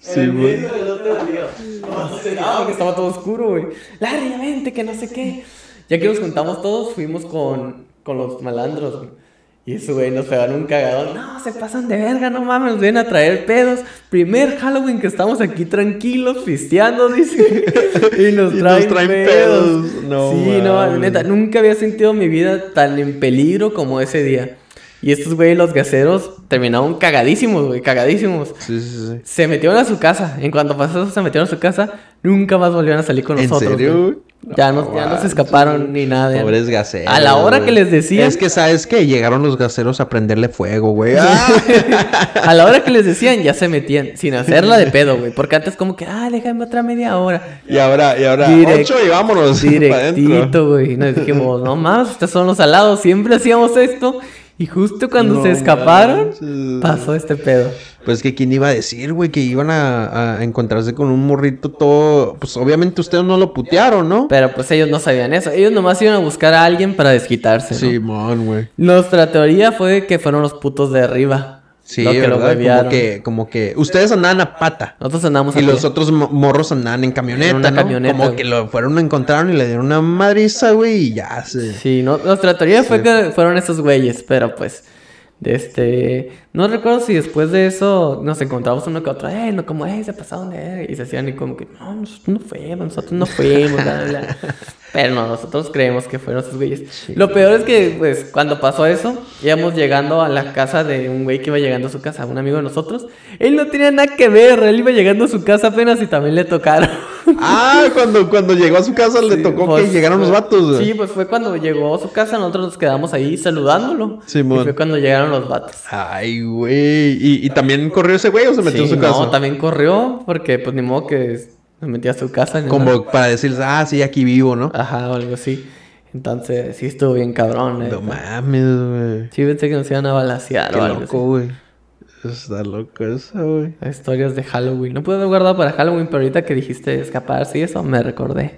Sí, En güey. medio del baldío. No sé, no, porque estaba todo oscuro, güey. Larry, ya vente, que no sé qué. Ya que nos juntamos todos, fuimos con, con los malandros, güey. Y eso, güey, nos pegaron un cagadón. No, se pasan de verga, no mames, nos vienen a traer pedos. Primer Halloween que estamos aquí tranquilos, pisteando, dice. y nos Y nos traen, traen pedos. pedos. No sí, no, mames. neta, nunca había sentido mi vida tan en peligro como ese día. Y estos güeyes, los gaseros, terminaron cagadísimos, güey, cagadísimos. Sí, sí, sí. Se metieron a su casa. En cuanto pasó eso, se metieron a su casa. Nunca más volvieron a salir con ¿En nosotros. serio, güey. güey? Ya no, ya no se escaparon ni nada. Pobres gaseros. A la hora güey. que les decían. Es que, ¿sabes qué? Llegaron los gaseros a prenderle fuego, güey. Ah. a la hora que les decían, ya se metían. Sin hacerla de pedo, güey. Porque antes, como que, ah, déjame otra media hora. Y ahora, y ahora, Direct- ocho y vámonos. Directito, güey. Y Nos dijimos, no más, estos son los alados. Siempre hacíamos esto. Y justo cuando No se escaparon, manches. pasó este pedo. Pues que quién iba a decir, güey, que iban a, a encontrarse con un morrito todo. Pues obviamente ustedes no lo putearon, ¿no? Pero pues ellos no sabían eso. Ellos nomás iban a buscar a alguien para desquitarse. ¿no? Simón, güey. Nuestra teoría fue que fueron los putos de arriba. Sí, lo que lo ¿verdad? como que, como que ustedes andaban a pata. Nosotros andamos Y a los pie. otros mo- morros andaban en camioneta, En una ¿no? camioneta, Como güey. que lo fueron, lo encontraron y le dieron una madriza, güey, y ya se... Sí, no, nuestra teoría fue que fueron esos güeyes, pero pues, de este, no recuerdo si después de eso nos encontramos uno que otro, eh, no, como, eh, se pasaron de verga", y se hacían y como que, no, nosotros no fuimos, nosotros no fuimos, bla, bla, bla". Pero no, nosotros creemos que fueron esos güeyes. Lo peor es que, pues, cuando pasó eso, íbamos llegando a la casa de un güey que iba llegando a su casa, un amigo de nosotros. Él no tenía nada que ver, él iba llegando a su casa apenas y también le tocaron. Ah, cuando, cuando llegó a su casa le Sí, tocó pues, que llegaron los vatos. Sí, pues fue cuando llegó a su casa, nosotros nos quedamos ahí saludándolo. Simón. Y fue cuando llegaron los vatos. Ay, güey. ¿Y, y también corrió ese güey o se metió Sí, en su casa? No, también corrió, porque pues ni modo que se metía a su casa. Como para decirles, ah, sí, aquí vivo, ¿no? Ajá, o algo así. Entonces, sí estuvo bien cabrón, eh. No mames, güey. Sí, pensé que nos iban a balasear Qué o algo loco, güey. Está loco eso, güey. Historias de Halloween. No pude haber guardado para Halloween, pero ahorita que dijiste escaparse y eso, me recordé.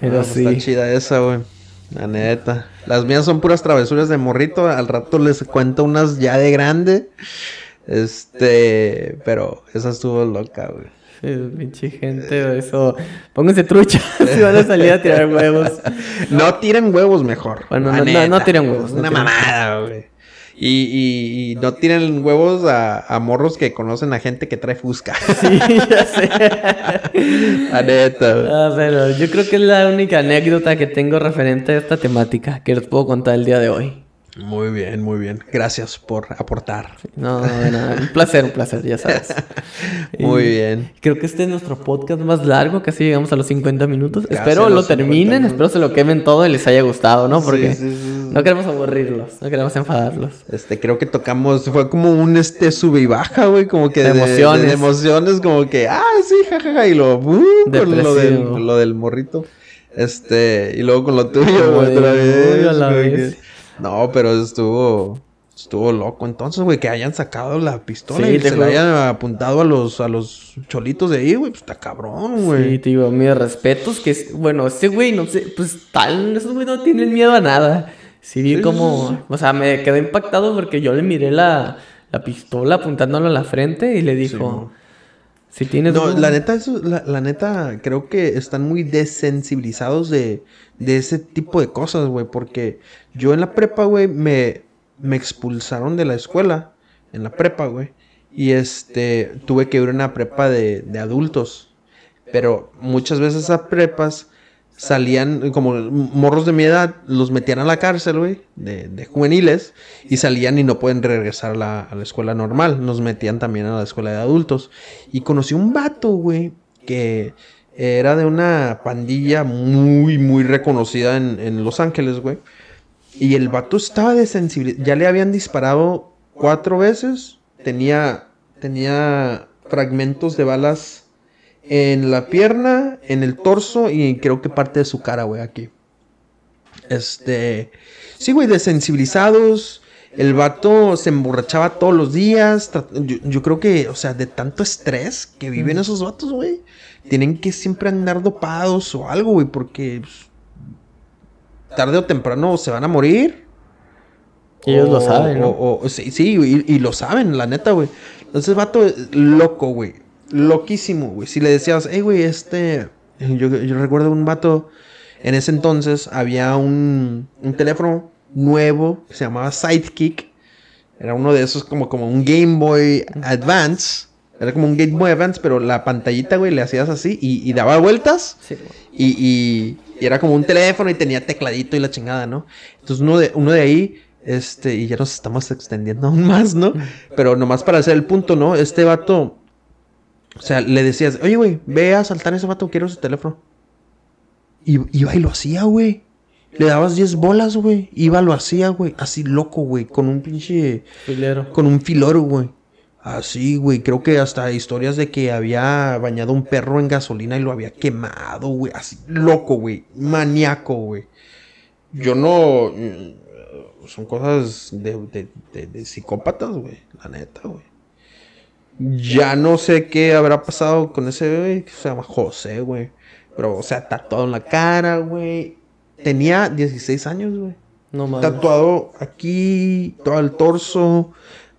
Pero Ah, pues Está sí. chida esa, güey. La neta. Las mías son puras travesuras de morrito. Al rato les cuento unas ya de grande. Este. Pero esa estuvo loca, güey. Pinche gente, eso. Pónganse trucha si van a salir a tirar huevos. No tiren huevos mejor. Bueno, no- no- neta. no tiren huevos, Es no una tiren. mamada, güey. Y, y, y no tiren huevos a, a morros que conocen a gente que trae fusca. Sí, ya sé. La neta, pero yo creo que es la única anécdota que tengo referente a esta temática que les puedo contar el día de hoy. Muy bien, muy bien. Gracias por aportar. No, no, nada. Un placer, un placer, ya sabes. Muy Y bien. Creo que este es nuestro podcast más largo, casi llegamos a los 50 minutos. Casi espero lo los 50 terminen, espero se lo quemen todo y les haya gustado, ¿no? Porque Sí, sí, sí. no queremos aburrirlos, no queremos enfadarlos. Este, creo que tocamos, fue como un este sube y baja, güey, como que De de, emociones. de- de emociones, como que, ah, sí, jajaja, y lo, uh, con lo del, lo del morrito, este, y luego con lo tuyo, de, otra vez, a la güey, vez. que- no, pero estuvo, estuvo loco, entonces, güey, que hayan sacado la pistola Sí, y se juro. la hayan apuntado a los, a los cholitos de ahí, güey, pues está cabrón, güey. Sí, te digo, mis respetos, que es- bueno, ese güey, no sé, pues tal, esos güey no tienen miedo a nada. Sí, vi Sí, como, sí. o sea, me quedé impactado porque yo le miré la, la pistola apuntándolo a la frente y le dijo, si tienes... No, la neta, eso, la, la neta, creo que están muy desensibilizados de, de ese tipo de cosas, güey. Porque yo en la prepa, güey, me, me expulsaron de la escuela. En la prepa, güey. Y este, tuve que ir a una prepa de, de adultos. Pero muchas veces esas prepas salían, como morros de mi edad, los metían a la cárcel, güey, de, de juveniles, y salían y no pueden regresar a la, a la escuela normal. Nos metían también a la escuela de adultos. Y conocí un vato, güey, que era de una pandilla muy, muy reconocida en, en Los Ángeles, güey. Y el vato estaba desensibilizado. Ya le habían disparado cuatro veces. Tenía, tenía fragmentos de balas en la pierna, en el torso y creo que parte de su cara, güey, aquí. Este. Sí, güey, desensibilizados. El vato se emborrachaba todos los días. Yo, yo creo que, o sea, de tanto estrés que viven esos vatos, güey. Tienen que siempre andar dopados o algo, güey, porque pues, tarde o temprano se van a morir. Ellos lo saben, ¿no? o- o- sí, sí, y, y lo saben, la neta, güey. Entonces, vato, loco, güey. Loquísimo, güey. Si le decías, hey, güey, este. Yo, yo recuerdo un vato. En ese entonces había un, un teléfono nuevo que se llamaba Sidekick. Era uno de esos como, como un Game Boy Advance. Era como un Game Boy Advance, pero la pantallita, güey, le hacías así y, y daba vueltas. Sí, Y, y- y era como un teléfono y tenía tecladito y la chingada, ¿no? Entonces uno de, uno de ahí Este, y ya nos estamos extendiendo aún más, ¿no? Pero nomás para hacer el punto, ¿no? Este vato, o sea, le decías, oye, güey, ve a saltar a ese vato, quiero su teléfono. Y iba y lo hacía, güey. Le dabas 10 bolas, güey. Iba, lo hacía, güey. Así loco, güey. Con un pinche. Filero. Con un filoro, güey. Así, güey. Creo que hasta historias de que había bañado un perro en gasolina y lo había quemado, güey. Así, loco, güey. Maníaco, güey. Yo no. mm, Son cosas de, de, de- de psicópatas, güey. La neta, güey. Ya no sé qué habrá pasado con ese güey. que Se llama José, güey. Pero, o sea, tatuado en la cara, güey. Tenía 16 años, güey. No mames. Tatuado aquí, todo el torso.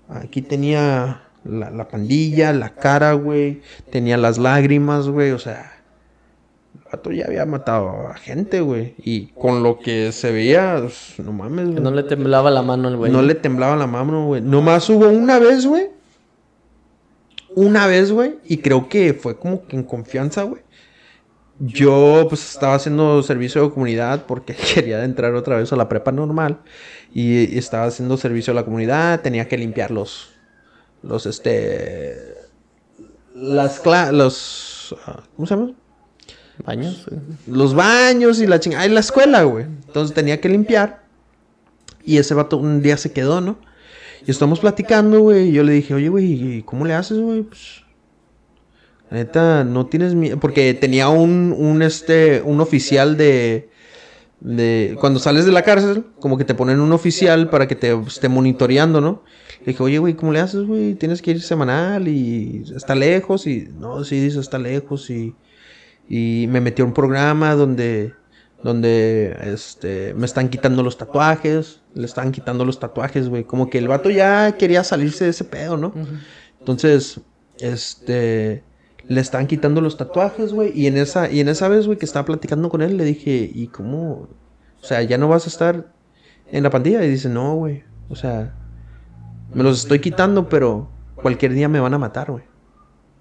Aquí tenía la, la pandilla, la cara, güey. Tenía las lágrimas, güey. O sea, el vato ya había matado a gente, güey. Y con lo que se veía, pues, no mames, güey. no le temblaba la mano al güey. No le temblaba la mano, güey. Nomás hubo una vez, güey. Una vez, güey. Y creo que fue como que en confianza, güey. Yo, pues, estaba haciendo servicio de comunidad porque quería entrar otra vez a la prepa normal. Y estaba haciendo servicio a la comunidad. Tenía que limpiar los. Los, este. Las cla- Los. ah, ¿Cómo se llama? ¿Baños? los baños y la chingada. En la escuela, güey. Entonces tenía que limpiar. Y ese vato un día se quedó, ¿no? Y estamos platicando, güey. Y yo le dije, oye, güey, ¿y ¿cómo le haces, güey? Pues. Neta, no tienes miedo. Porque tenía un, un, este, un oficial de. De, cuando sales de la cárcel, como que te ponen un oficial para que te esté monitoreando, ¿no? Le dije, oye, güey, ¿cómo le haces, güey? Tienes que ir semanal y está lejos. Y no, sí, dice, está lejos. Y, y me metió un programa donde, donde este, me están quitando los tatuajes. Le están quitando los tatuajes, güey. Como que el vato ya quería salirse de ese pedo, ¿no? Entonces, este, le están quitando los tatuajes, güey. Y en esa, y en esa vez, güey, que estaba platicando con él, le dije, ¿y cómo? O sea, ya no vas a estar en la pandilla. Y dice, no, güey. O sea, me los estoy quitando, pero cualquier día me van a matar, güey.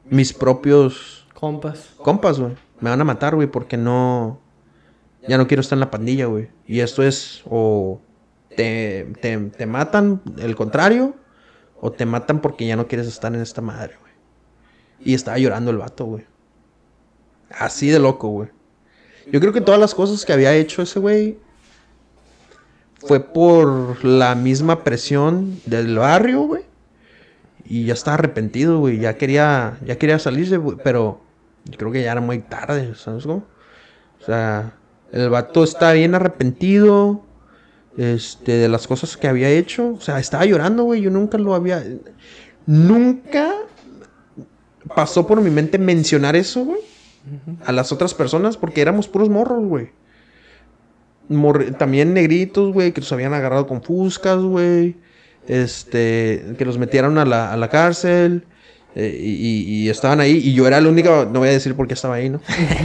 Mis propios Compas. compas, güey. Me van a matar, güey, porque no. Ya no quiero estar en la pandilla, güey. Y esto es o te, te, te matan el contrario, o te matan porque ya no quieres estar en esta madre, güey. Y estaba llorando el vato, güey. Así de loco, güey. Yo creo que todas las cosas que había hecho ese güey fue por la misma presión del barrio, güey. Y ya estaba arrepentido, güey. Ya quería, ya quería salirse, güey. Pero yo creo que ya era muy tarde, ¿sabes cómo? O sea, el vato está bien arrepentido. Este, de las cosas que había hecho. O sea, estaba llorando, güey. Yo nunca lo había. Nunca pasó por mi mente mencionar eso, güey. A las otras personas. Porque éramos puros morros, güey. También negritos, güey, que los habían agarrado con fuscas, güey. Este, que los metieron a la, a la cárcel. eh, y, y- estaban ahí. Y yo era el único, no voy a decir por qué estaba ahí, ¿no?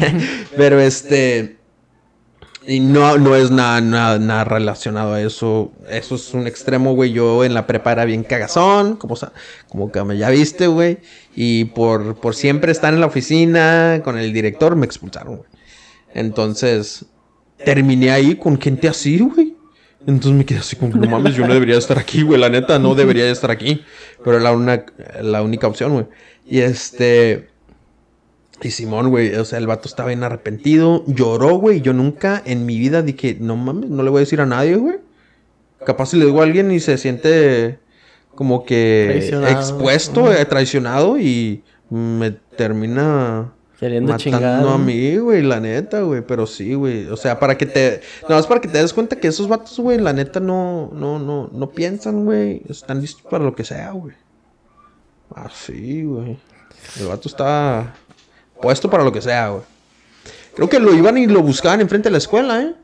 Pero este. Y no, no es nada, nada, nada relacionado a eso. Eso es un extremo, güey. Yo en la prepa era bien cagazón, como, como que me ya viste, güey. Y por, por siempre estar en la oficina con el director me expulsaron, güey. Entonces, terminé ahí con gente así, güey. Entonces me quedé así como, no mames, yo no debería estar aquí, güey. La neta, no debería estar aquí. Pero era una, la única opción, güey. Y este... Y Simón, güey, o sea, el vato estaba bien arrepentido. Lloró, güey. Yo nunca en mi vida dije, no mames, no le voy a decir a nadie, güey. Capaz si le digo a alguien y se siente como que Traicionado. expuesto, eh, traicionado y me termina Queriendo matando chingar. a mí, güey, la neta, güey. Pero sí, güey. O sea, para que te. Nada más para que te des cuenta que esos vatos, güey, la neta no, no, no, no piensan, güey. Están listos para lo que sea, güey. Así, güey. El vato está puesto para lo que sea, güey. Creo que lo iban y lo buscaban enfrente de la escuela, ¿eh?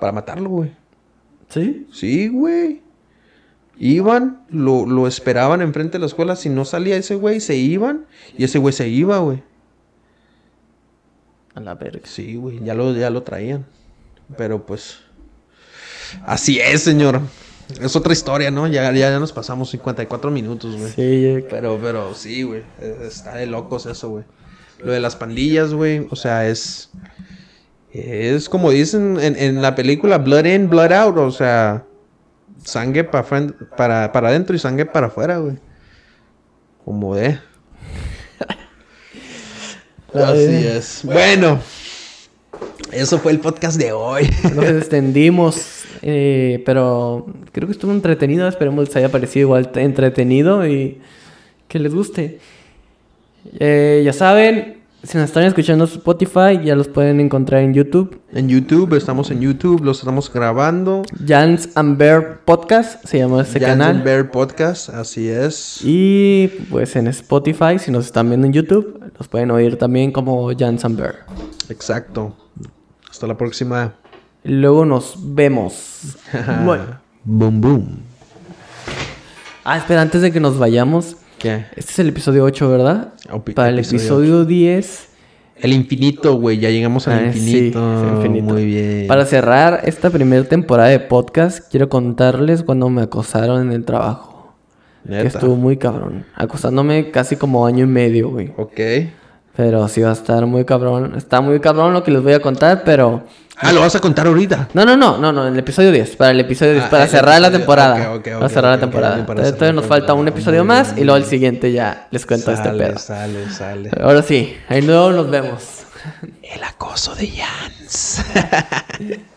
Para matarlo, güey. ¿Sí? Sí, güey. Iban, lo, lo esperaban enfrente de la escuela. Si no salía ese güey, se iban. Y ese güey se iba, güey. A la verga. Sí, güey, ya lo, ya lo traían. Pero pues. Así es, señor. Es otra historia, ¿no? Ya, ya, ya nos pasamos 54 minutos, güey. Sí, Pero, pero sí, güey. Está de locos eso, güey. Lo de las pandillas, güey. O sea, es. Es como dicen en, en la película Blood In, Blood Out. O sea, Sangue pa para, para adentro y sangue para afuera, güey. Como de. Así es. Bueno. Eso fue el podcast de hoy. Nos extendimos, eh, pero creo que estuvo entretenido. Esperemos les haya parecido igual entretenido y que les guste. Eh, ya saben, si nos están escuchando en Spotify, ya los pueden encontrar en YouTube. En YouTube, estamos en YouTube, los estamos grabando. Jans and Bear Podcast se llama este Jans canal. and Bear Podcast, así es. Y pues en Spotify, si nos están viendo en YouTube, los pueden oír también como Jans and Bear. Exacto. Hasta la próxima. Luego nos vemos. Bueno. Boom, boom. Ah, espera, antes de que nos vayamos. ¿Qué? Este es el episodio 8, ¿verdad? Opi- Para el episodio episodio 10. El infinito, güey. Ya llegamos al Ah, sí, infinito. es infinito. Muy bien. Para cerrar esta primera temporada de podcast, quiero contarles cuando me acosaron en el trabajo. Que Neta. estuvo muy cabrón. Acosándome casi como año y medio, güey. Ok. Pero sí va a estar muy cabrón. Está muy cabrón lo que les voy a contar, pero... Ah, lo vas a contar ahorita. No, no, no, no, no, en el episodio 10. Para el episodio 10, Ah, para cerrar la temporada. ok, ok, para cerrar ok, la temporada. Entonces todavía nos falta un episodio más y luego el siguiente ya les cuento este pedo. Sale, sale. Ahora sí, ahí luego nos vemos. El acoso de Jans.